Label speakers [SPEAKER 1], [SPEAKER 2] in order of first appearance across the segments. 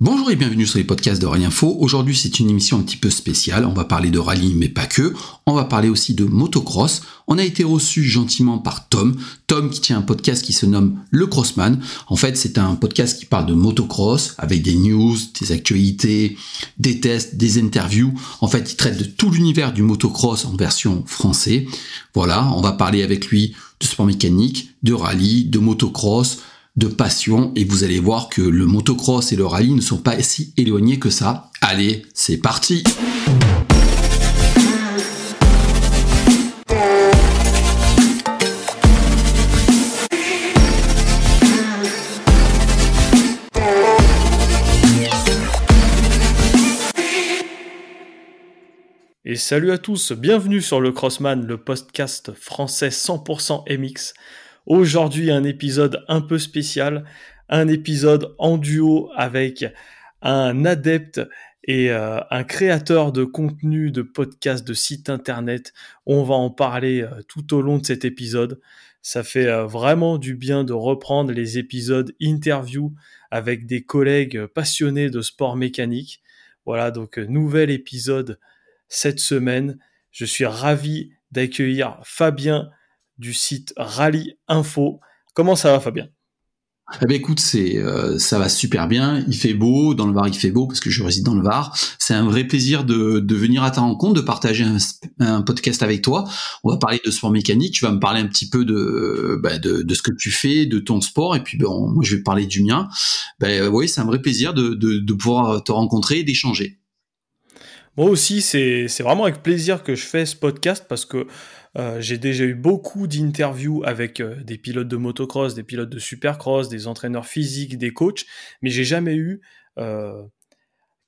[SPEAKER 1] Bonjour et bienvenue sur les podcasts de Info. Aujourd'hui, c'est une émission un petit peu spéciale. On va parler de rallye, mais pas que. On va parler aussi de motocross. On a été reçu gentiment par Tom. Tom qui tient un podcast qui se nomme Le Crossman. En fait, c'est un podcast qui parle de motocross avec des news, des actualités, des tests, des interviews. En fait, il traite de tout l'univers du motocross en version français. Voilà, on va parler avec lui de sport mécanique, de rallye, de motocross, de passion et vous allez voir que le motocross et le rallye ne sont pas si éloignés que ça. Allez, c'est parti
[SPEAKER 2] Et salut à tous, bienvenue sur le Crossman, le podcast français 100% MX. Aujourd'hui, un épisode un peu spécial, un épisode en duo avec un adepte et euh, un créateur de contenu, de podcast, de site internet. On va en parler euh, tout au long de cet épisode. Ça fait euh, vraiment du bien de reprendre les épisodes interview avec des collègues passionnés de sport mécanique. Voilà, donc nouvel épisode cette semaine. Je suis ravi d'accueillir Fabien du site Rallye Info. Comment ça va Fabien?
[SPEAKER 1] Eh ben écoute, c'est euh, ça va super bien. Il fait beau dans le Var, il fait beau parce que je réside dans le Var. C'est un vrai plaisir de, de venir à ta rencontre, de partager un, podcast avec toi. On va parler de sport mécanique. Tu vas me parler un petit peu de bah, de, de, ce que tu fais, de ton sport, et puis bon, moi je vais parler du mien. Ben oui, c'est un vrai plaisir de, de, de pouvoir te rencontrer et d'échanger.
[SPEAKER 2] Moi aussi, c'est vraiment avec plaisir que je fais ce podcast parce que euh, j'ai déjà eu beaucoup d'interviews avec euh, des pilotes de motocross, des pilotes de supercross, des entraîneurs physiques, des coachs, mais j'ai jamais eu euh,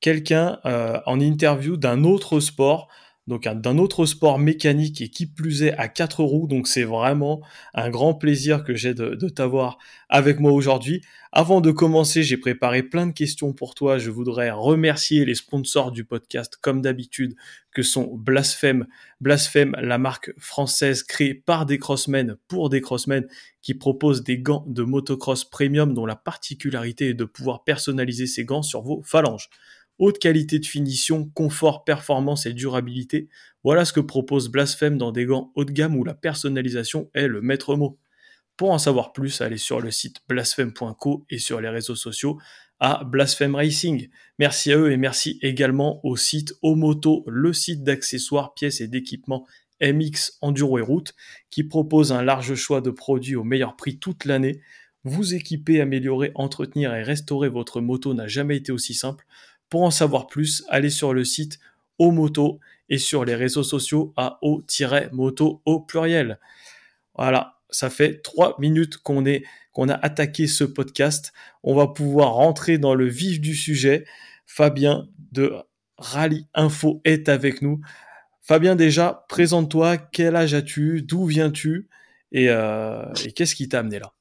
[SPEAKER 2] quelqu'un en interview d'un autre sport donc d'un autre sport mécanique et qui plus est à quatre roues. Donc c'est vraiment un grand plaisir que j'ai de, t'avoir avec moi aujourd'hui. Avant de commencer, j'ai préparé plein de questions pour toi. Je voudrais remercier les sponsors du podcast comme d'habitude que sont Blasphème. Blasphème, la marque française créée par des crossmen pour des crossmen qui propose des gants de motocross premium dont la particularité est de pouvoir personnaliser ces gants sur vos phalanges haute qualité de finition, confort, performance et durabilité. Voilà ce que propose Blasphème dans des gants haut de gamme où la personnalisation est le maître mot. Pour en savoir plus, allez sur le site blasphème.co et sur les réseaux sociaux à Blasphème Racing. Merci à eux et merci également au site Omoto, le site d'accessoires, pièces et d'équipements MX Enduro et Route, qui propose un large choix de produits au meilleur prix toute l'année. Vous équiper, améliorer, entretenir et restaurer votre moto n'a jamais été aussi simple. Pour en savoir plus, allez sur le site Omoto et sur les réseaux sociaux à O-moto au pluriel. Voilà, ça fait trois minutes qu'on est qu'on a attaqué ce podcast. On va pouvoir rentrer dans le vif du sujet. Fabien de Rally Info est avec nous. Fabien, déjà, présente-toi. Quel âge as-tu? D'où viens-tu? Et, euh, et qu'est-ce qui t'a amené là?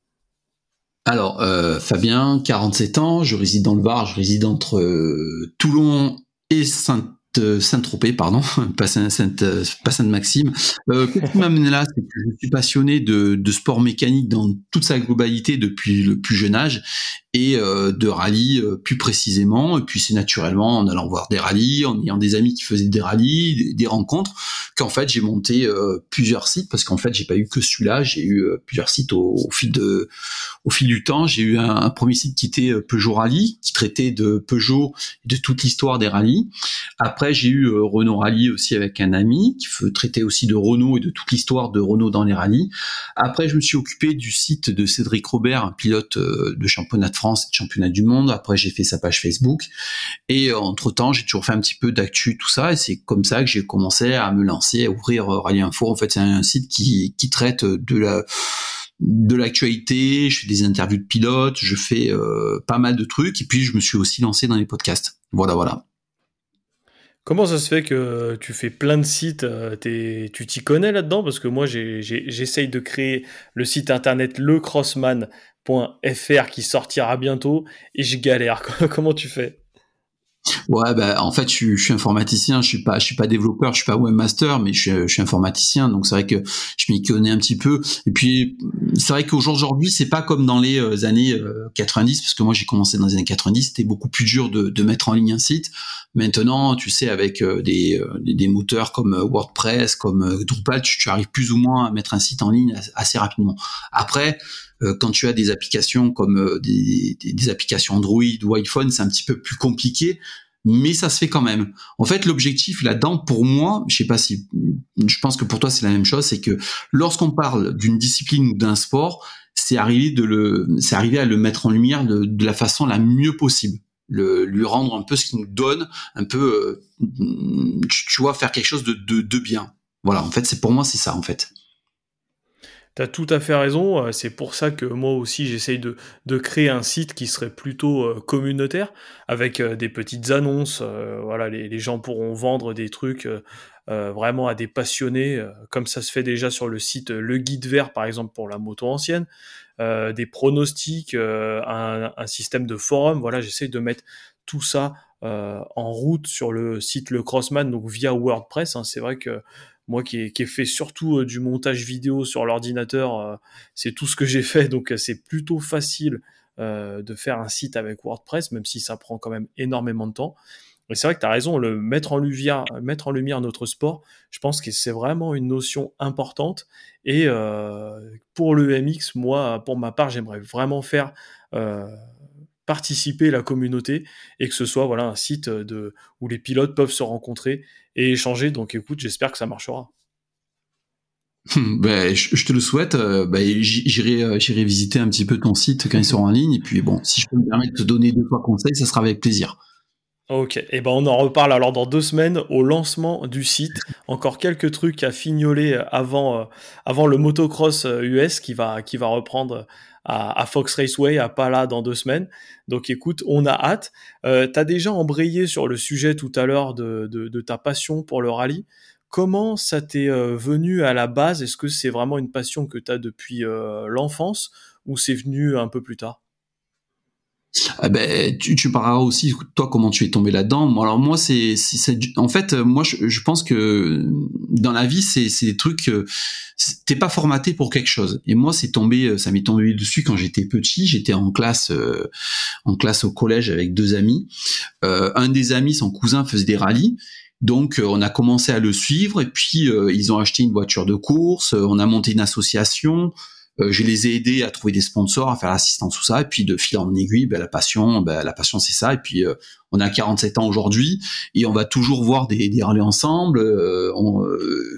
[SPEAKER 1] Alors, euh, Fabien, 47 ans, je réside dans le Var, je réside entre euh, Toulon et Saint Saint-Tropez, pardon, pas Saint-Maxime. Euh, Qu'est-ce qui m'a là C'est que je suis passionné de, de, sport mécanique dans toute sa globalité depuis le plus jeune âge et euh, de rallye euh, plus précisément. Et puis c'est naturellement en allant voir des rallyes, en ayant des amis qui faisaient des rallyes, des, rencontres, qu'en fait j'ai monté euh, plusieurs sites parce qu'en fait j'ai pas eu que celui-là, j'ai eu plusieurs sites au, fil de, au fil du temps. J'ai eu un, un, premier site qui était Peugeot Rally, qui traitait de Peugeot et de toute l'histoire des rallyes. Après j'ai eu Renault Rally aussi avec un ami qui traitait aussi de Renault et de toute l'histoire de Renault dans les rallyes. Après je me suis occupé du site de Cédric Robert, un pilote de championnat de France et de championnat du monde. Après, j'ai fait sa page Facebook. Et euh, entre temps, j'ai toujours fait un petit peu d'actu, tout ça. Et c'est comme ça que j'ai commencé à me lancer, à ouvrir euh, Rallye Info. En fait, c'est un site qui, qui traite de la de l'actualité, je fais des interviews de pilotes, je fais euh, pas mal de trucs, et puis je me suis aussi lancé dans les podcasts. Voilà, voilà.
[SPEAKER 2] Comment ça se fait que tu fais plein de sites Tu t'y connais là-dedans? Parce que moi, j'essaye de créer le site internet lecrossman.fr qui sortira bientôt et je galère. Comment tu fais?
[SPEAKER 1] Ouais, bah, en fait, je, suis informaticien, je suis pas, je suis pas développeur, je suis pas webmaster, mais je je suis informaticien, donc c'est vrai que je m'y connais un petit peu. Et puis, c'est vrai qu'aujourd'hui, c'est pas comme dans les euh, années 90, euh, parce que moi j'ai commencé dans les années 90, c'était beaucoup plus dur de, de, mettre en ligne un site. Maintenant, tu sais, avec euh, des, des, moteurs comme WordPress, comme Drupal, tu, tu, arrives plus ou moins à mettre un site en ligne assez rapidement. Après, quand tu as des applications comme des, des, des applications Android ou iPhone, c'est un petit peu plus compliqué mais ça se fait quand même. En fait, l'objectif là-dedans, pour moi, je sais pas si, je pense que pour toi c'est la même chose, c'est que lorsqu'on parle d'une discipline ou d'un sport, c'est arriver de le, c'est arriver à le mettre en lumière de, de, la façon la mieux possible, le, lui rendre un peu ce qu'il nous donne, un peu, euh, tu, vois, faire quelque chose de, de, de bien. Voilà, en fait, c'est pour moi c'est ça en fait.
[SPEAKER 2] Tu as tout à fait raison. Euh, c'est pour ça que moi aussi j'essaye de, créer un site qui serait plutôt euh, communautaire, avec euh, des petites annonces. voilà, les, les, gens pourront vendre des trucs vraiment à des passionnés, comme ça se fait déjà sur le site Le Guide Vert, par exemple, pour la moto ancienne. des pronostics, un, un, système de forum. Voilà, j'essaye de mettre tout ça en route sur le site Le Crossman, donc via WordPress. Hein. C'est vrai que moi qui ai, fait surtout euh, du montage vidéo sur l'ordinateur, euh, c'est tout ce que j'ai fait, donc euh, c'est plutôt facile de faire un site avec WordPress, même si ça prend quand même énormément de temps. Et c'est vrai que tu as raison, le mettre en, lumière, mettre en lumière notre sport, je pense que c'est vraiment une notion importante. Et pour le MX, moi, pour ma part, j'aimerais vraiment faire participer la communauté et que ce soit voilà un site de, où les pilotes peuvent se rencontrer et échanger. Donc écoute, j'espère que ça marchera.
[SPEAKER 1] Ben, je, te le souhaite. Euh, ben, j'irai, euh, j'irai visiter un petit peu ton site quand il sera en ligne. Et puis bon, si je peux me permettre de te donner deux trois conseils, ça sera avec plaisir.
[SPEAKER 2] Ok, et eh ben on en reparle alors dans deux semaines au lancement du site. Encore quelques trucs à fignoler avant, euh, avant le motocross US qui va, qui va reprendre à, Fox Raceway, à Pala dans deux semaines. Donc écoute, on a hâte. Euh, tu as déjà embrayé sur le sujet tout à l'heure de, ta passion pour le rallye. Comment ça t'est euh, venu à la base? Est-ce que c'est vraiment une passion que tu as depuis euh, l'enfance ou c'est venu un peu plus tard?
[SPEAKER 1] Ah ben, tu, tu parleras aussi toi comment tu es tombé là-dedans. Alors moi c'est en fait moi je, pense que dans la vie c'est des trucs t'es pas formaté pour quelque chose. Et moi c'est tombé ça m'est tombé dessus quand j'étais petit. J'étais en classe euh, en classe au collège avec deux amis. Euh, un des amis son cousin faisait des rallyes. Donc euh, on a commencé à le suivre et puis ils ont acheté une voiture de course. on a monté une association. Euh, je les ai aidés à trouver des sponsors, à faire l'assistance tout ça, et puis de fil en aiguille, ben, la passion, ben, la passion c'est ça. Et puis euh, on a 47 ans aujourd'hui et on va toujours voir des, des rallyes ensemble. Euh,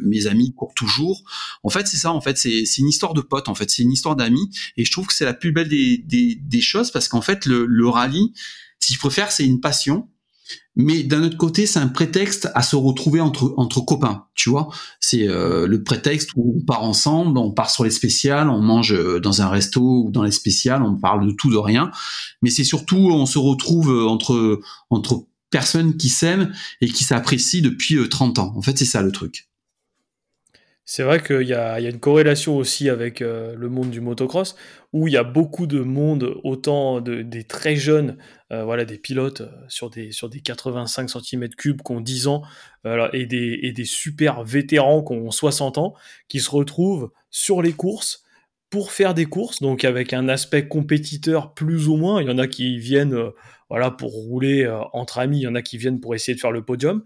[SPEAKER 1] mes amis courent toujours. En fait, c'est ça. En fait, c'est une histoire de potes. En fait, c'est une histoire d'amis. Et je trouve que c'est la plus belle des, des, des choses parce qu'en fait, le, le rallye, si je préfère, c'est une passion mais d'un autre côté, c'est un prétexte à se retrouver entre entre copains, tu vois. C'est euh, le prétexte où on part ensemble, on part sur les spéciales, on mange euh, dans un resto ou dans les spéciales, on parle de tout de rien. Mais c'est surtout on se retrouve euh, entre entre personnes qui s'aiment et qui s'apprécient depuis 30 ans. En fait, c'est ça le truc.
[SPEAKER 2] C'est vrai qu'il y, a, une corrélation aussi avec euh, le monde du motocross, où il y a beaucoup de monde, autant des très jeunes, euh, voilà, des pilotes euh, sur, des, sur des 85 cm3 qui ont 10 ans, et, des, super vétérans qui ont 60 ans, qui se retrouvent sur les courses pour faire des courses, donc avec un aspect compétiteur plus ou moins. Il y en a qui viennent voilà, pour rouler entre amis, il y en a qui viennent pour essayer de faire le podium,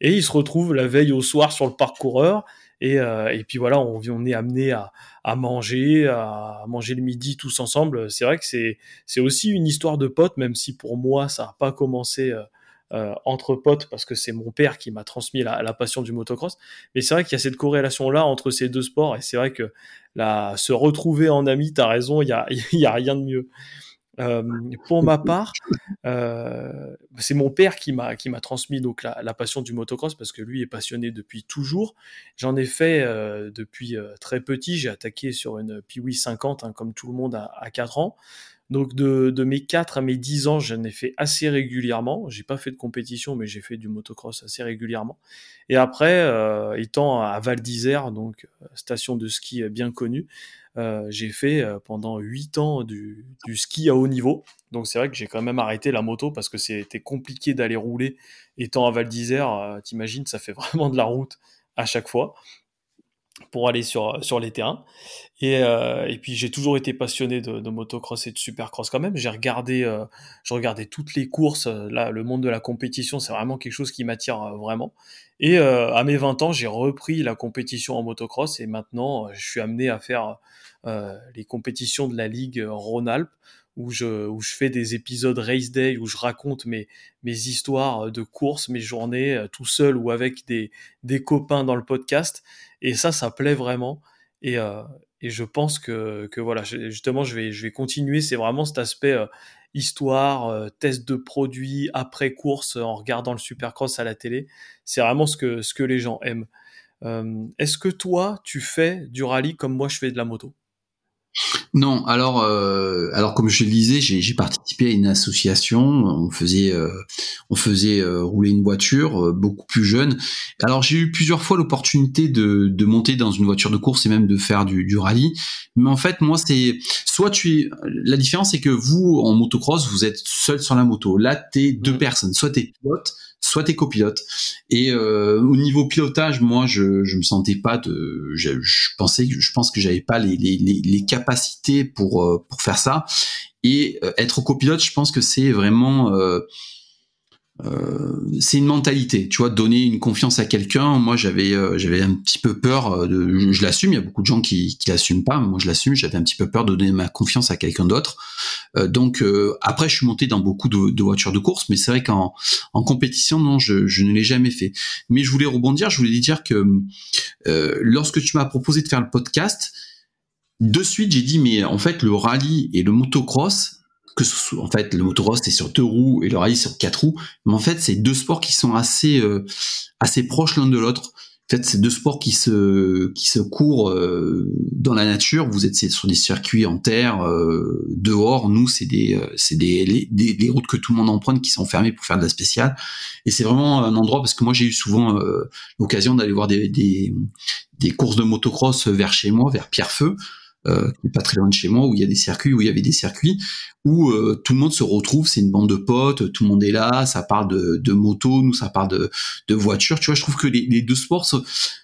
[SPEAKER 2] et ils se retrouvent la veille au soir sur le parcoureur et, euh, et puis voilà, on, est amené à, manger, à manger le midi tous ensemble. C'est vrai que c'est, aussi une histoire de potes, même si pour moi ça n'a pas commencé euh, euh, entre potes parce que c'est mon père qui m'a transmis la, passion du motocross. Mais c'est vrai qu'il y a cette corrélation là entre ces deux sports et c'est vrai que se retrouver en ami, t'as raison, il y a, y a rien de mieux. Euh, pour ma part, euh, c'est mon père qui m'a qui m'a transmis donc la, passion du motocross parce que lui est passionné depuis toujours. J'en ai fait euh, depuis très petit. J'ai attaqué sur une Piwi 50 hein, comme tout le monde à, à 4 ans. Donc de, mes 4 à mes 10 ans, j'en ai fait assez régulièrement. J'ai pas fait de compétition, mais j'ai fait du motocross assez régulièrement. Et après, euh, étant à Val d'Isère, donc euh, station de ski bien connue, euh, j'ai fait pendant 8 ans du, ski à haut niveau. Donc c'est vrai que j'ai quand même arrêté la moto parce que c'était compliqué d'aller rouler. Étant à Val d'Isère, t'imagines, ça fait vraiment de la route à chaque fois pour aller sur, sur les terrains. Et, euh, et puis j'ai toujours été passionné de, de, motocross et de supercross quand même. J'ai regardé, euh, je regardais toutes les courses. Là, le monde de la compétition, c'est vraiment quelque chose qui m'attire euh, vraiment. Et euh, à mes 20 ans, j'ai repris la compétition en motocross et maintenant, je suis amené à faire euh, les compétitions de la Ligue Rhône-Alpes où je, où je fais des épisodes Race Day, où je raconte mes, mes histoires de courses, mes journées, tout seul ou avec des, des copains dans le podcast. Et ça, ça plaît vraiment. Et, euh, et je pense que, que voilà, justement, je vais, je vais continuer. C'est vraiment cet aspect euh, histoire, euh, test de produits, après course, en regardant le Supercross à la télé. C'est vraiment ce que, ce que les gens aiment. Euh, Est-ce que toi, tu fais du rallye comme moi, je fais de la moto?
[SPEAKER 1] Non, alors, euh, alors comme je le disais, j'ai participé à une association. On faisait, euh, on faisait euh, rouler une voiture euh, beaucoup plus jeune. Alors j'ai eu plusieurs fois l'opportunité de, de monter dans une voiture de course et même de faire du, du rallye. Mais en fait, moi, c'est soit tu es. La différence, c'est que vous en motocross, vous êtes seul sur la moto. Là, t'es deux mmh. personnes. Soit t'es pilote, soit t'es copilote. Et euh, au niveau pilotage, moi, je je me sentais pas de, je, je pensais, je pense que j'avais pas les, les, les, capacités pour euh, pour faire ça. Et euh, être copilote, je pense que c'est vraiment euh, c'est une mentalité, tu vois, donner une confiance à quelqu'un. Moi, j'avais, euh, j'avais un petit peu peur euh, de, je, l'assume. Il y a beaucoup de gens qui, qui l'assument pas. Moi, je l'assume. J'avais un petit peu peur de donner ma confiance à quelqu'un d'autre. Euh, donc, après, je suis monté dans beaucoup de, de voitures de course, mais c'est vrai qu'en en compétition, non, je, je ne l'ai jamais fait. Mais je voulais rebondir. Je voulais dire que lorsque tu m'as proposé de faire le podcast, de suite, j'ai dit, mais en fait, le rallye et le motocross, que en fait, le motocross c'est sur deux roues et le rallye sur quatre roues, mais en fait, c'est deux sports qui sont assez euh, assez proches l'un de l'autre. En fait, c'est deux sports qui se qui se courent euh, dans la nature. Vous êtes sur des circuits en terre, euh, dehors. Nous, c'est des euh, c'est des les, des, routes que tout le monde emprunte qui sont fermées pour faire de la spéciale. Et c'est vraiment un endroit parce que moi j'ai eu souvent euh, l'occasion d'aller voir des, des des courses de motocross vers chez moi, vers Pierrefeu euh, pas très loin de chez moi, où il y a des circuits, où il y avait des circuits où euh, tout le monde se retrouve, c'est une bande de potes, tout le monde est là, ça parle de, de moto, nous ça parle de, de voiture. Tu vois, je trouve que les, les deux sports se,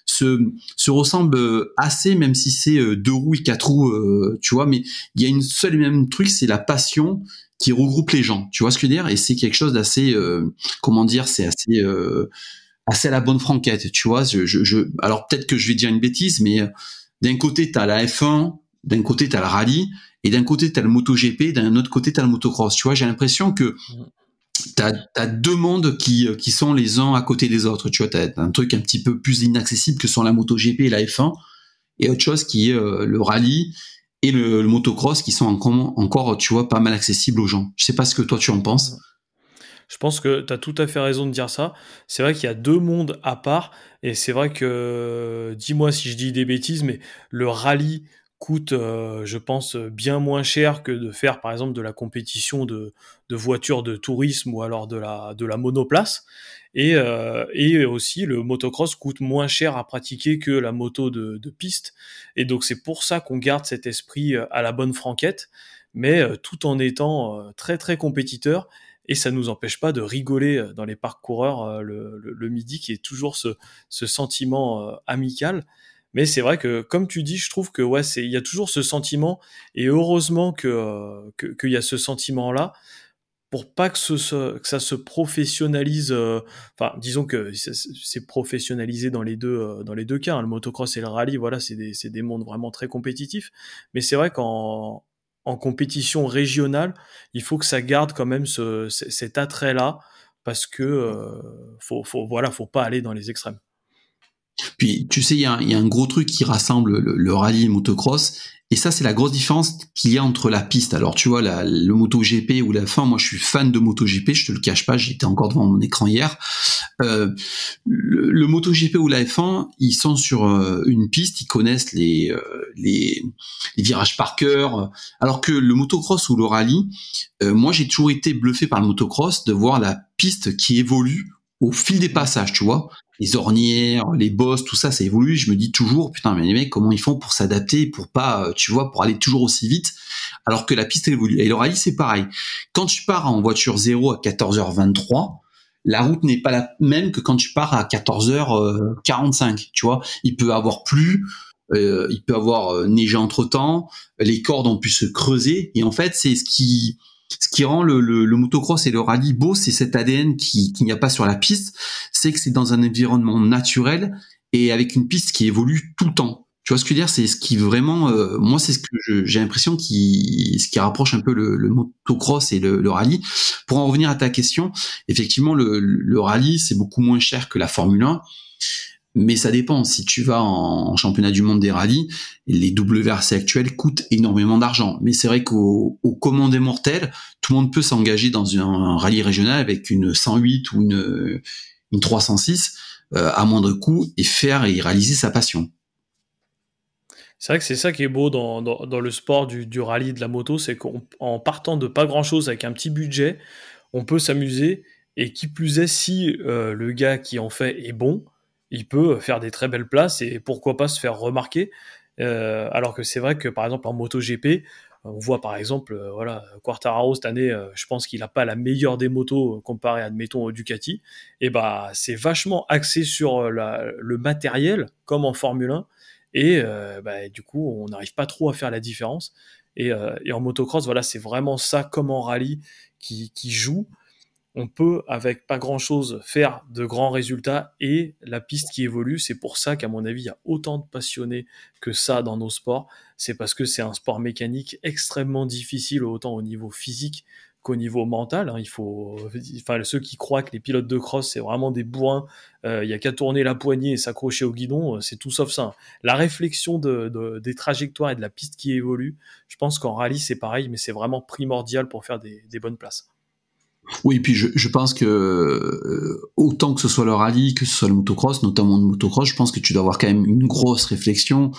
[SPEAKER 1] se, se, ressemblent assez, même si c'est euh, deux roues et quatre roues, euh, tu vois. Mais il y a une seule et même truc, c'est la passion qui regroupe les gens. Tu vois ce que je veux dire? Et c'est quelque chose d'assez, euh, comment dire, c'est assez assez à la bonne franquette, tu vois. Je, je, je alors peut-être que je vais dire une bêtise, mais d'un côté, tu as la F1, d'un côté, tu as le rallye, et d'un côté, tu as le MotoGP, d'un autre côté, tu as le motocross. Tu vois, j'ai l'impression que tu as, deux mondes qui, qui sont les uns à côté des autres. Tu vois, tu as un truc un petit peu plus inaccessible que sont la MotoGP et la F1, et autre chose qui est euh, le rallye et le, le, motocross qui sont encore, encore, tu vois, pas mal accessibles aux gens. Je sais pas ce que toi tu en penses.
[SPEAKER 2] Je pense que tu as tout à fait raison de dire ça. C'est vrai qu'il y a deux mondes à part, et c'est vrai que, dis-moi si je dis des bêtises, mais le rallye coûte, euh, je pense, bien moins cher que de faire, par exemple, de la compétition de, voitures de tourisme ou alors de la, monoplace. Et, euh, et aussi, le motocross coûte moins cher à pratiquer que la moto de, piste. Et donc, c'est pour ça qu'on garde cet esprit euh, à la bonne franquette, mais tout en étant très, très compétiteur. Et ça nous empêche pas de rigoler dans les le, le, le, midi, qui est toujours ce, ce sentiment amical. Mais c'est vrai que, comme tu dis, je trouve que ouais, c'est il y a toujours ce sentiment, et heureusement que qu'il que y a ce sentiment-là, pour pas que, ça se professionnalise. Euh, enfin, disons que c'est professionnalisé dans les deux euh, dans les deux cas. Hein, le motocross et le rallye, voilà, c'est des c'est des mondes vraiment très compétitifs. Mais c'est vrai qu'en en compétition régionale, il faut que ça garde quand même ce, cet attrait-là, parce que euh, faut, faut voilà, faut pas aller dans les extrêmes.
[SPEAKER 1] Puis tu sais, il y, a, un gros truc qui rassemble le, le motocross, et ça, c'est la grosse différence qu'il y a entre la piste. Alors, tu vois, la, le MotoGP ou la fin, moi, je suis fan de MotoGP, je te le cache pas, j'étais encore devant mon écran hier. Euh, le, le, MotoGP ou la F1, ils sont sur euh, une piste, ils connaissent les, euh, les, les, virages par cœur. Alors que le motocross ou le rallye, moi, j'ai toujours été bluffé par le motocross de voir la piste qui évolue au fil des passages, tu vois les ornières, les bosses, tout ça, ça évolue. Je me dis toujours, putain, mais les mecs, comment ils font pour s'adapter, pour pas, euh, tu vois, pour aller toujours aussi vite, alors que la piste évolue. Et le c'est pareil. Quand tu pars en voiture 0 à 14h23, la route n'est pas la même que quand tu pars à 14h45, tu vois. Il peut avoir plu, euh, il peut avoir euh, neigé entre temps, les cordes ont pu se creuser, et en fait, c'est ce qui, ce qui rend le, le, motocross et le rallye beau, c'est cet ADN qui, n'y a pas sur la piste. C'est que c'est dans un environnement naturel et avec une piste qui évolue tout le temps. Tu vois ce que je veux dire? C'est ce qui vraiment, euh, moi, c'est ce que j'ai l'impression qui, ce qui rapproche un peu le, le motocross et le, le, rallye. Pour en revenir à ta question, effectivement, le, le rallye c'est beaucoup moins cher que la Formule 1 mais ça dépend. Si tu vas en, championnat du monde des rallyes, les WRC actuels coûtent énormément d'argent. Mais c'est vrai qu'au au commun des mortels, tout le monde peut s'engager dans un, rallye régional avec une 108 ou une, une 306 euh, à moindre coût et faire et réaliser sa passion.
[SPEAKER 2] C'est vrai que c'est ça qui est beau dans, le sport du, rallye de la moto, c'est qu'en partant de pas grand chose avec un petit budget, on peut s'amuser et qui plus est si euh, le gars qui en fait est bon, il peut faire des très belles places et pourquoi pas se faire remarquer. Euh, alors que c'est vrai que par exemple en MotoGP, on voit par exemple, euh, voilà, Quartararo cette année, euh, je pense qu'il n'a pas la meilleure des motos comparé, admettons, au Ducati. Et bah, c'est vachement axé sur le matériel, comme en Formule 1. Et bah, du coup, on n'arrive pas trop à faire la différence. Et, en motocross, voilà, c'est vraiment ça, comme en rallye, qui joue on peut, avec pas grand chose, faire de grands résultats et la piste qui évolue. C'est pour ça qu'à mon avis, il y a autant de passionnés que ça dans nos sports. C'est parce que c'est un sport mécanique extrêmement difficile, autant au niveau physique qu'au niveau mental. Hein. Il faut, enfin, ceux qui croient que les pilotes de cross c'est vraiment des bourrins, euh, il y a qu'à tourner la poignée et s'accrocher au guidon, euh, c'est tout sauf ça. La réflexion de, des trajectoires et de la piste qui évolue, je pense qu'en rallye c'est pareil, mais c'est vraiment primordial pour faire des bonnes places.
[SPEAKER 1] Oui, puis je, pense que euh, autant que ce soit le rallye, que ce soit le motocross, notamment le motocross, je pense que tu dois avoir quand même une grosse réflexion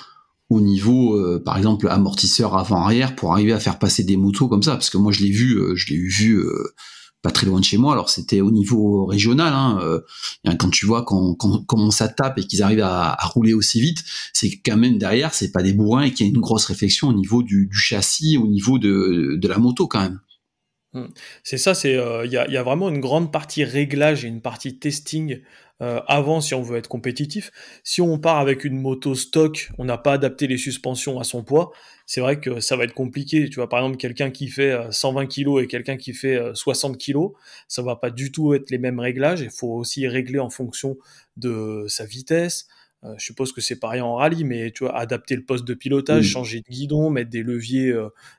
[SPEAKER 1] au niveau, euh, par exemple, amortisseur avant-arrière pour arriver à faire passer des motos comme ça. Parce que moi, je l'ai vu, euh, je l'ai vu pas très loin de chez moi. Alors c'était au niveau régional. Hein, quand tu vois comment on ça tape et qu'ils arrivent à, rouler aussi vite, c'est quand même derrière, c'est pas des bourrins et qu'il y a une grosse réflexion au niveau du, du châssis, au niveau de, de la moto quand même.
[SPEAKER 2] Hmm. C'est ça, c'est euh, il y, a, vraiment une grande partie réglage et une partie testing euh, avant si on veut être compétitif. Si on part avec une moto stock, on n'a pas adapté les suspensions à son poids, c'est vrai que ça va être compliqué. Tu vois, par exemple, quelqu'un qui fait 120 euh, kg et quelqu'un qui fait 60 kg, ça va pas du tout être les mêmes réglages. Il faut aussi régler en fonction de sa vitesse. je suppose que c'est pareil en rallye, mais tu vois, adapter le poste de pilotage, changer de guidon, mettre des leviers,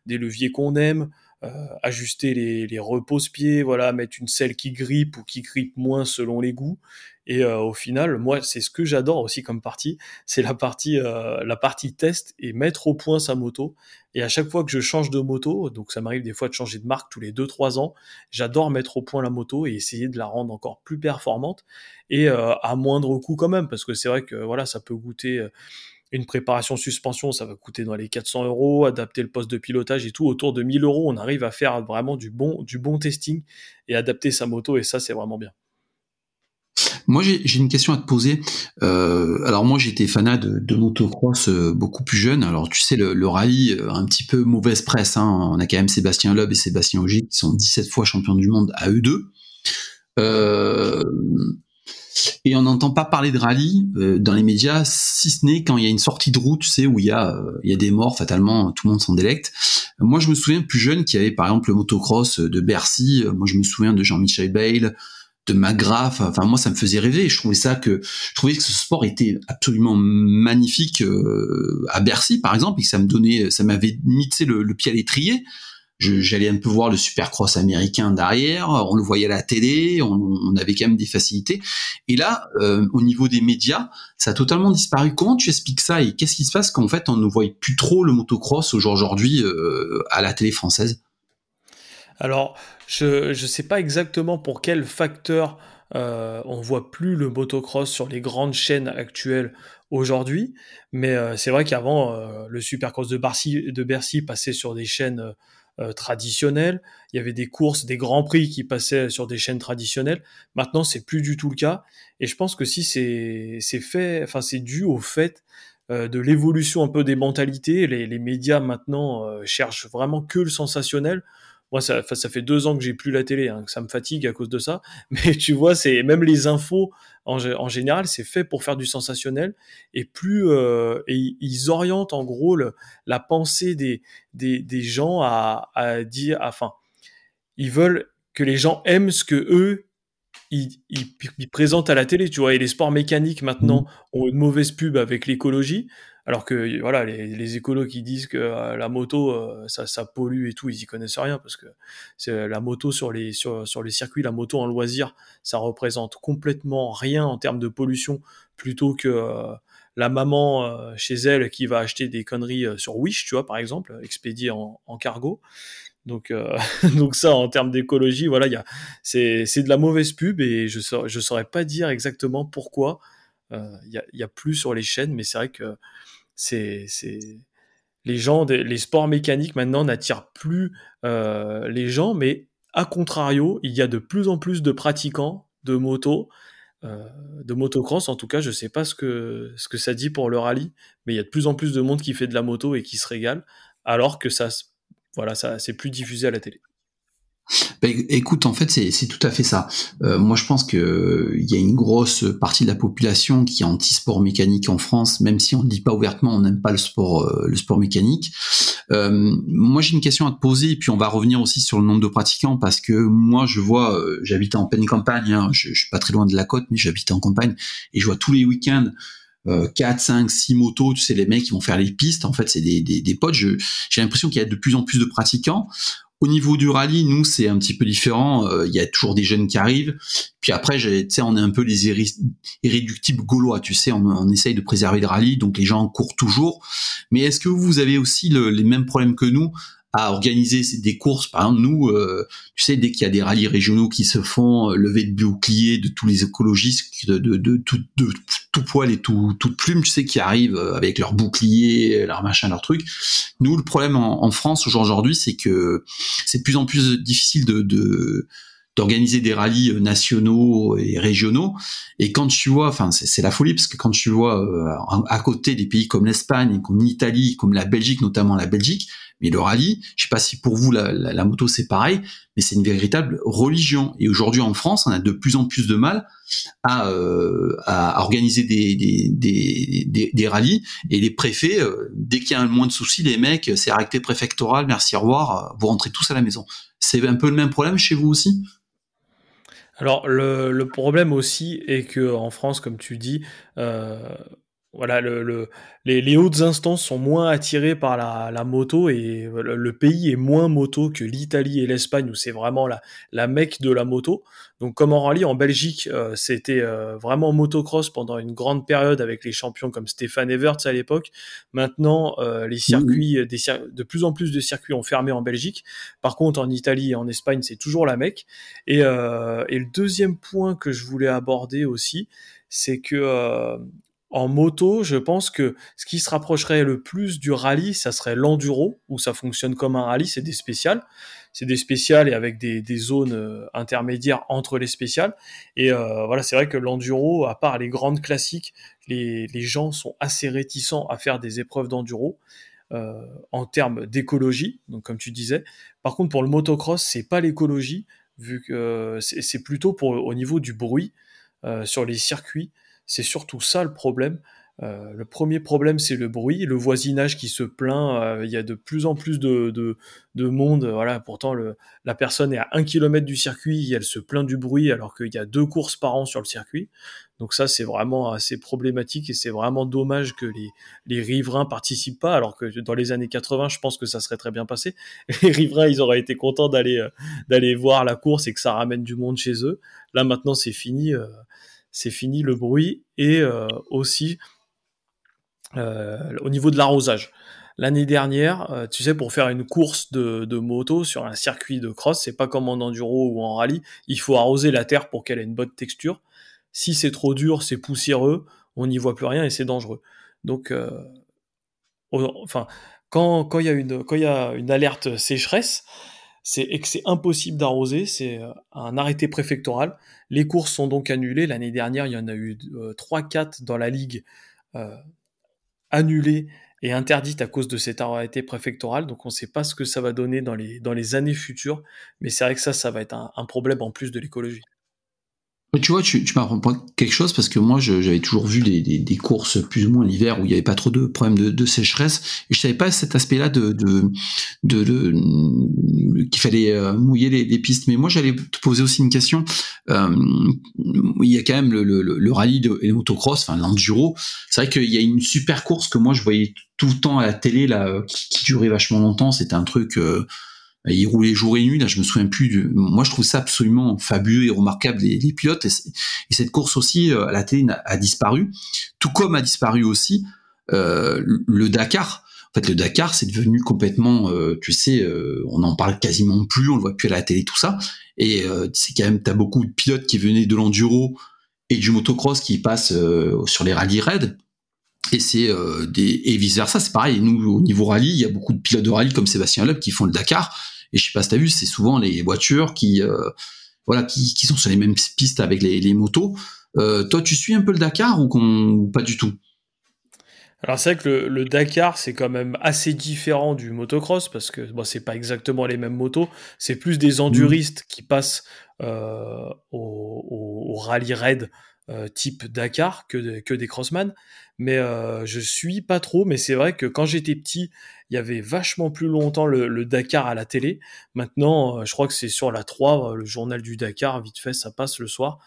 [SPEAKER 2] des leviers qu'on aime. Euh, ajuster les, les repose-pieds, voilà, mettre une selle qui grippe ou qui grippe moins selon les goûts. Et euh, au final, moi, c'est ce que j'adore aussi comme partie, c'est la partie, euh, la partie test et mettre au point sa moto. Et à chaque fois que je change de moto, donc ça m'arrive des fois de changer de marque tous les 2-3 ans, j'adore mettre au point la moto et essayer de la rendre encore plus performante et à moindre coût quand même, parce que c'est vrai que voilà, ça peut goûter une préparation suspension, ça va coûter dans les 400 euros, adapter le poste de pilotage et tout, autour de 1000 euros, on arrive à faire vraiment du bon, du bon testing et adapter sa moto, et ça, c'est vraiment bien.
[SPEAKER 1] Moi, j'ai une question à te poser. Euh, alors moi, j'étais fanat de, motocross euh, beaucoup plus jeune. Alors tu sais, le, le rallye, euh, un petit peu mauvaise presse. Hein. On a quand même Sébastien Loeb et Sébastien Ogier qui sont 17 fois champions du monde à eux deux. Euh, et on n'entend pas parler de rallye euh, dans les médias, si ce n'est quand il y a une sortie de route, tu sais, où il y a, euh, il y a des morts, fatalement, tout le monde s'en délecte. moi, je me souviens plus jeune qu'il y avait, par exemple, le motocross de Bercy. moi, je me souviens de Jean-Michel Bale, de McGrath. Enfin, moi, ça me faisait rêver. Je trouvais ça que, je trouvais que ce sport était absolument magnifique euh, à Bercy, par exemple, et que ça me donnait, ça m'avait mis, tu sais, le, le pied à l'étrier. J'allais un peu voir le supercross américain derrière, on le voyait à la télé, on, avait quand même des facilités. Et là, euh, au niveau des médias, ça a totalement disparu. Comment tu expliques ça et qu'est-ce qui se passe qu'en fait on ne voit plus trop le motocross aujourd'hui euh, à la télé française?
[SPEAKER 2] Alors, je ne sais pas exactement pour quel facteur euh, on voit plus le motocross sur les grandes chaînes actuelles aujourd'hui, mais euh, c'est vrai qu'avant, le Supercross de Bercy passait sur des chaînes euh. Il y avait des courses, des grands prix qui passaient sur des chaînes traditionnelles. Maintenant, c'est plus du tout le cas. Et je pense que si c'est fait, enfin c'est dû au fait de l'évolution un peu des mentalités. Les, les médias maintenant cherchent vraiment que le sensationnel moi ça, ça fait deux ans que j'ai plus la télé, hein, que ça me fatigue à cause de ça. Mais tu vois, c'est même les infos en, en général, c'est fait pour faire du sensationnel et plus euh, et ils orientent en gros la pensée des, des, des gens à, à dire, enfin, ils veulent que les gens aiment ce que eux ils, ils, ils, présentent à la télé, tu vois. Et les sports mécaniques maintenant mmh. ont une mauvaise pub avec l'écologie. Alors que voilà, les, les écolos qui disent que euh, la moto, euh, ça, pollue et tout, ils y connaissent rien parce que c'est la moto sur les sur, sur les circuits, la moto en loisir, ça représente complètement rien en termes de pollution, plutôt que euh, la maman chez elle qui va acheter des conneries sur Wish, tu vois, par exemple, expédiées en, cargo. Donc, donc ça, en termes d'écologie, voilà, c'est, de la mauvaise pub et je saurais, je saurais pas dire exactement pourquoi il euh, y, a, y, a, plus sur les chaînes, mais c'est vrai que c'est les gens, les sports mécaniques maintenant n'attirent plus euh, les gens, mais à contrario, il y a de plus en plus de pratiquants de moto, euh, de motocross. En tout cas, je sais pas ce que ce que ça dit pour le rallye, mais il y a de plus en plus de monde qui fait de la moto et qui se régale, alors que ça, voilà, ça c'est plus diffusé à la télé.
[SPEAKER 1] Ben, écoute, en fait, c'est tout à fait ça. Euh, moi, je pense que il y a une grosse partie de la population qui est anti-sport mécanique en France, même si on ne dit pas ouvertement, on n'aime pas le sport, euh, le sport mécanique. Euh, moi, j'ai une question à te poser, et puis on va revenir aussi sur le nombre de pratiquants, parce que moi, je vois, j'habite en pleine campagne, hein, je, je suis pas très loin de la côte, mais j'habite en campagne, et je vois tous les week-ends 4, 5, 6 motos, tu sais, les mecs qui vont faire les pistes, en fait, c'est des, des, des potes. J'ai l'impression qu'il y a de plus en plus de pratiquants. Au niveau du rallye, nous, c'est un petit peu différent. Euh, il y a toujours des jeunes qui arrivent. Puis après, tu sais, on est un peu les irréductibles gaulois. Tu sais, on, essaye de préserver le rallye, donc les gens courent toujours. Mais est-ce que vous avez aussi les mêmes problèmes que nous? À organiser des courses. Par exemple, nous, euh, tu sais, dès qu'il y a des rallyes régionaux qui se font, euh, lever de boucliers de tous les écologistes de, de, de, tout, de tout poil et tout, toute plume, tu sais, qui arrivent euh, avec leurs boucliers, leurs machins, leurs trucs. Nous, le problème en, en France aujourd'hui, c'est que c'est de plus en plus difficile de d'organiser des rallyes nationaux et régionaux. Et quand tu vois, enfin c'est la folie parce que quand tu vois à côté des pays comme l'Espagne, comme l'Italie, comme la Belgique, notamment la Belgique, mais le rallye, je sais pas si pour vous la, la, moto c'est pareil, mais c'est une véritable religion. Et aujourd'hui en France, on a de plus en plus de mal à, euh, à organiser des, des, des, des, rallyes. Et les préfets, euh, dès qu'il y a un moins de soucis, les mecs, c'est arrêté préfectoral, merci, au revoir, vous rentrez tous à la maison. C'est un peu le même problème chez vous aussi?
[SPEAKER 2] Alors le, problème aussi est que en France, comme tu dis, euh, voilà, le, les, hautes instances sont moins attirées par la, moto et le, pays est moins moto que l'Italie et l'Espagne où c'est vraiment la, la mecque de la moto. Donc comme en rallye, en Belgique, euh, c'était euh, vraiment motocross pendant une grande période avec les champions comme Stéphane Everts à l'époque. Maintenant, euh, les circuits, des de plus en plus de circuits ont fermé en Belgique. Par contre, en Italie et en Espagne, c'est toujours la mecque. Et, et le deuxième point que je voulais aborder aussi, c'est que en moto, je pense que ce qui se rapprocherait le plus du rallye, ça serait l'enduro, où ça fonctionne comme un rallye, c'est des spéciales. C'est des spéciales et avec des, zones euh, intermédiaires entre les spéciales. Et euh, voilà, c'est vrai que l'enduro, à part les grandes classiques, les, gens sont assez réticents à faire des épreuves d'enduro. Euh, en termes d'écologie, comme tu disais. Par contre, pour le motocross, c'est pas l'écologie, vu que c'est plutôt pour au niveau du bruit sur les circuits. C'est surtout ça le problème. Euh, le premier problème, c'est le bruit, le voisinage qui se plaint. Euh, il y a de plus en plus de, de, monde. Voilà, pourtant, le, la personne est à un kilomètre du circuit, elle se plaint du bruit alors qu'il y a deux courses par an sur le circuit. Donc ça, c'est vraiment assez problématique et c'est vraiment dommage que les, les riverains participent pas, alors que dans les années 80, je pense que ça serait très bien passé. Les riverains, ils auraient été contents d'aller euh, d'aller voir la course et que ça ramène du monde chez eux. Là, maintenant, c'est fini. c'est fini le bruit et aussi euh, au niveau de l'arrosage. L'année dernière, euh, tu sais, pour faire une course de, moto sur un circuit de cross, c'est pas comme en enduro ou en rallye, il faut arroser la terre pour qu'elle ait une bonne texture. Si c'est trop dur, c'est poussiéreux, on n'y voit plus rien et c'est dangereux. Donc, euh, enfin, quand il y a une y a une alerte sécheresse, c'est et que c'est impossible d'arroser, c'est un arrêté préfectoral. Les courses sont donc annulées. L'année dernière, il y en a eu 3-4 dans la ligue annulée et interdite à cause de cet arrêté préfectoral. Donc on ne sait pas ce que ça va donner dans les, années futures. Mais c'est vrai que ça, ça va être un problème en plus de l'écologie.
[SPEAKER 1] Tu vois, tu, m'apprends quelque chose parce que moi, j'avais toujours vu des, courses plus ou moins l'hiver où il n'y avait pas trop de problèmes de, sécheresse et je savais pas cet aspect-là de, qu'il fallait euh, mouiller les, pistes. Mais moi, j'allais te poser aussi une question. Euh, il y a quand même le, rallye de, et le motocross, enfin l'enduro. C'est vrai qu'il y a une super course que moi je voyais tout le temps à la télé là, qui, qui durait vachement longtemps. C'était un truc. Euh, il roulait jour et nuit. Là, je me souviens plus. Du... Moi, je trouve ça absolument fabuleux et remarquable les, pilotes. Et, cette course aussi euh, à la télé a, disparu, tout comme a disparu aussi euh, le Dakar. Le Dakar, c'est devenu complètement, euh, tu sais, euh, on en parle quasiment plus, on le voit plus à la télé, tout ça. Et c'est quand même, t'as beaucoup de pilotes qui venaient de l'enduro et du motocross qui passent sur les rallyes raids. Et c'est des et vice versa, c'est pareil. Nous, au niveau rallye, il y a beaucoup de pilotes de rallye comme Sébastien Loeb qui font le Dakar et je sais pas si t'as vu, c'est souvent les voitures qui, euh, voilà, qui, sont sur les mêmes pistes avec les, motos. Euh, toi, tu suis un peu le Dakar ou pas du tout?
[SPEAKER 2] Alors c'est vrai que le, le Dakar c'est quand même assez différent du motocross parce que bon, c'est pas exactement les mêmes motos, c'est plus des enduristes qui passent euh, au, au, rallye raid euh, type Dakar que, que des crossman. Mais euh, je suis pas trop, mais c'est vrai que quand j'étais petit, il y avait vachement plus longtemps le, Dakar à la télé. Maintenant, je crois que c'est sur la 3, le journal du Dakar, vite fait, ça passe le soir.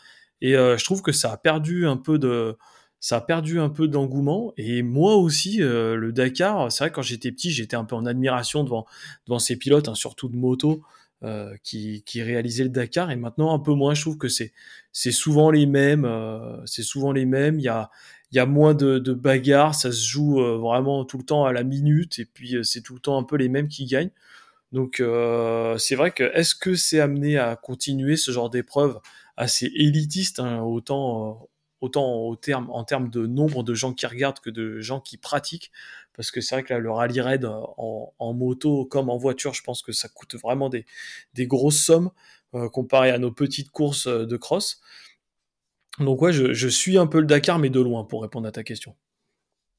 [SPEAKER 2] Et je trouve que ça a perdu un peu de, ça a perdu un peu d'engouement. Et moi aussi, le Dakar, c'est vrai quand j'étais petit, j'étais un peu en admiration devant, devant ces pilotes, hein, surtout de moto. Euh, qui, qui réalisait le Dakar et maintenant un peu moins. Je trouve que c'est c'est souvent les mêmes, euh, c'est souvent les mêmes. Il y a il y a moins de, de bagarres, ça se joue euh, vraiment tout le temps à la minute et puis c'est tout le temps un peu les mêmes qui gagnent. Donc c'est vrai que est-ce que c'est amené à continuer ce genre d'épreuve assez élitiste, hein, autant autant en termes de nombre de gens qui regardent que de gens qui pratiquent parce que c'est vrai que le rallye raid en, moto comme en voiture, je pense que ça coûte vraiment des, des grosses sommes euh, comparé à nos petites courses euh, de cross. Donc ouais, je, suis un peu le Dakar, mais de loin, pour répondre à ta question.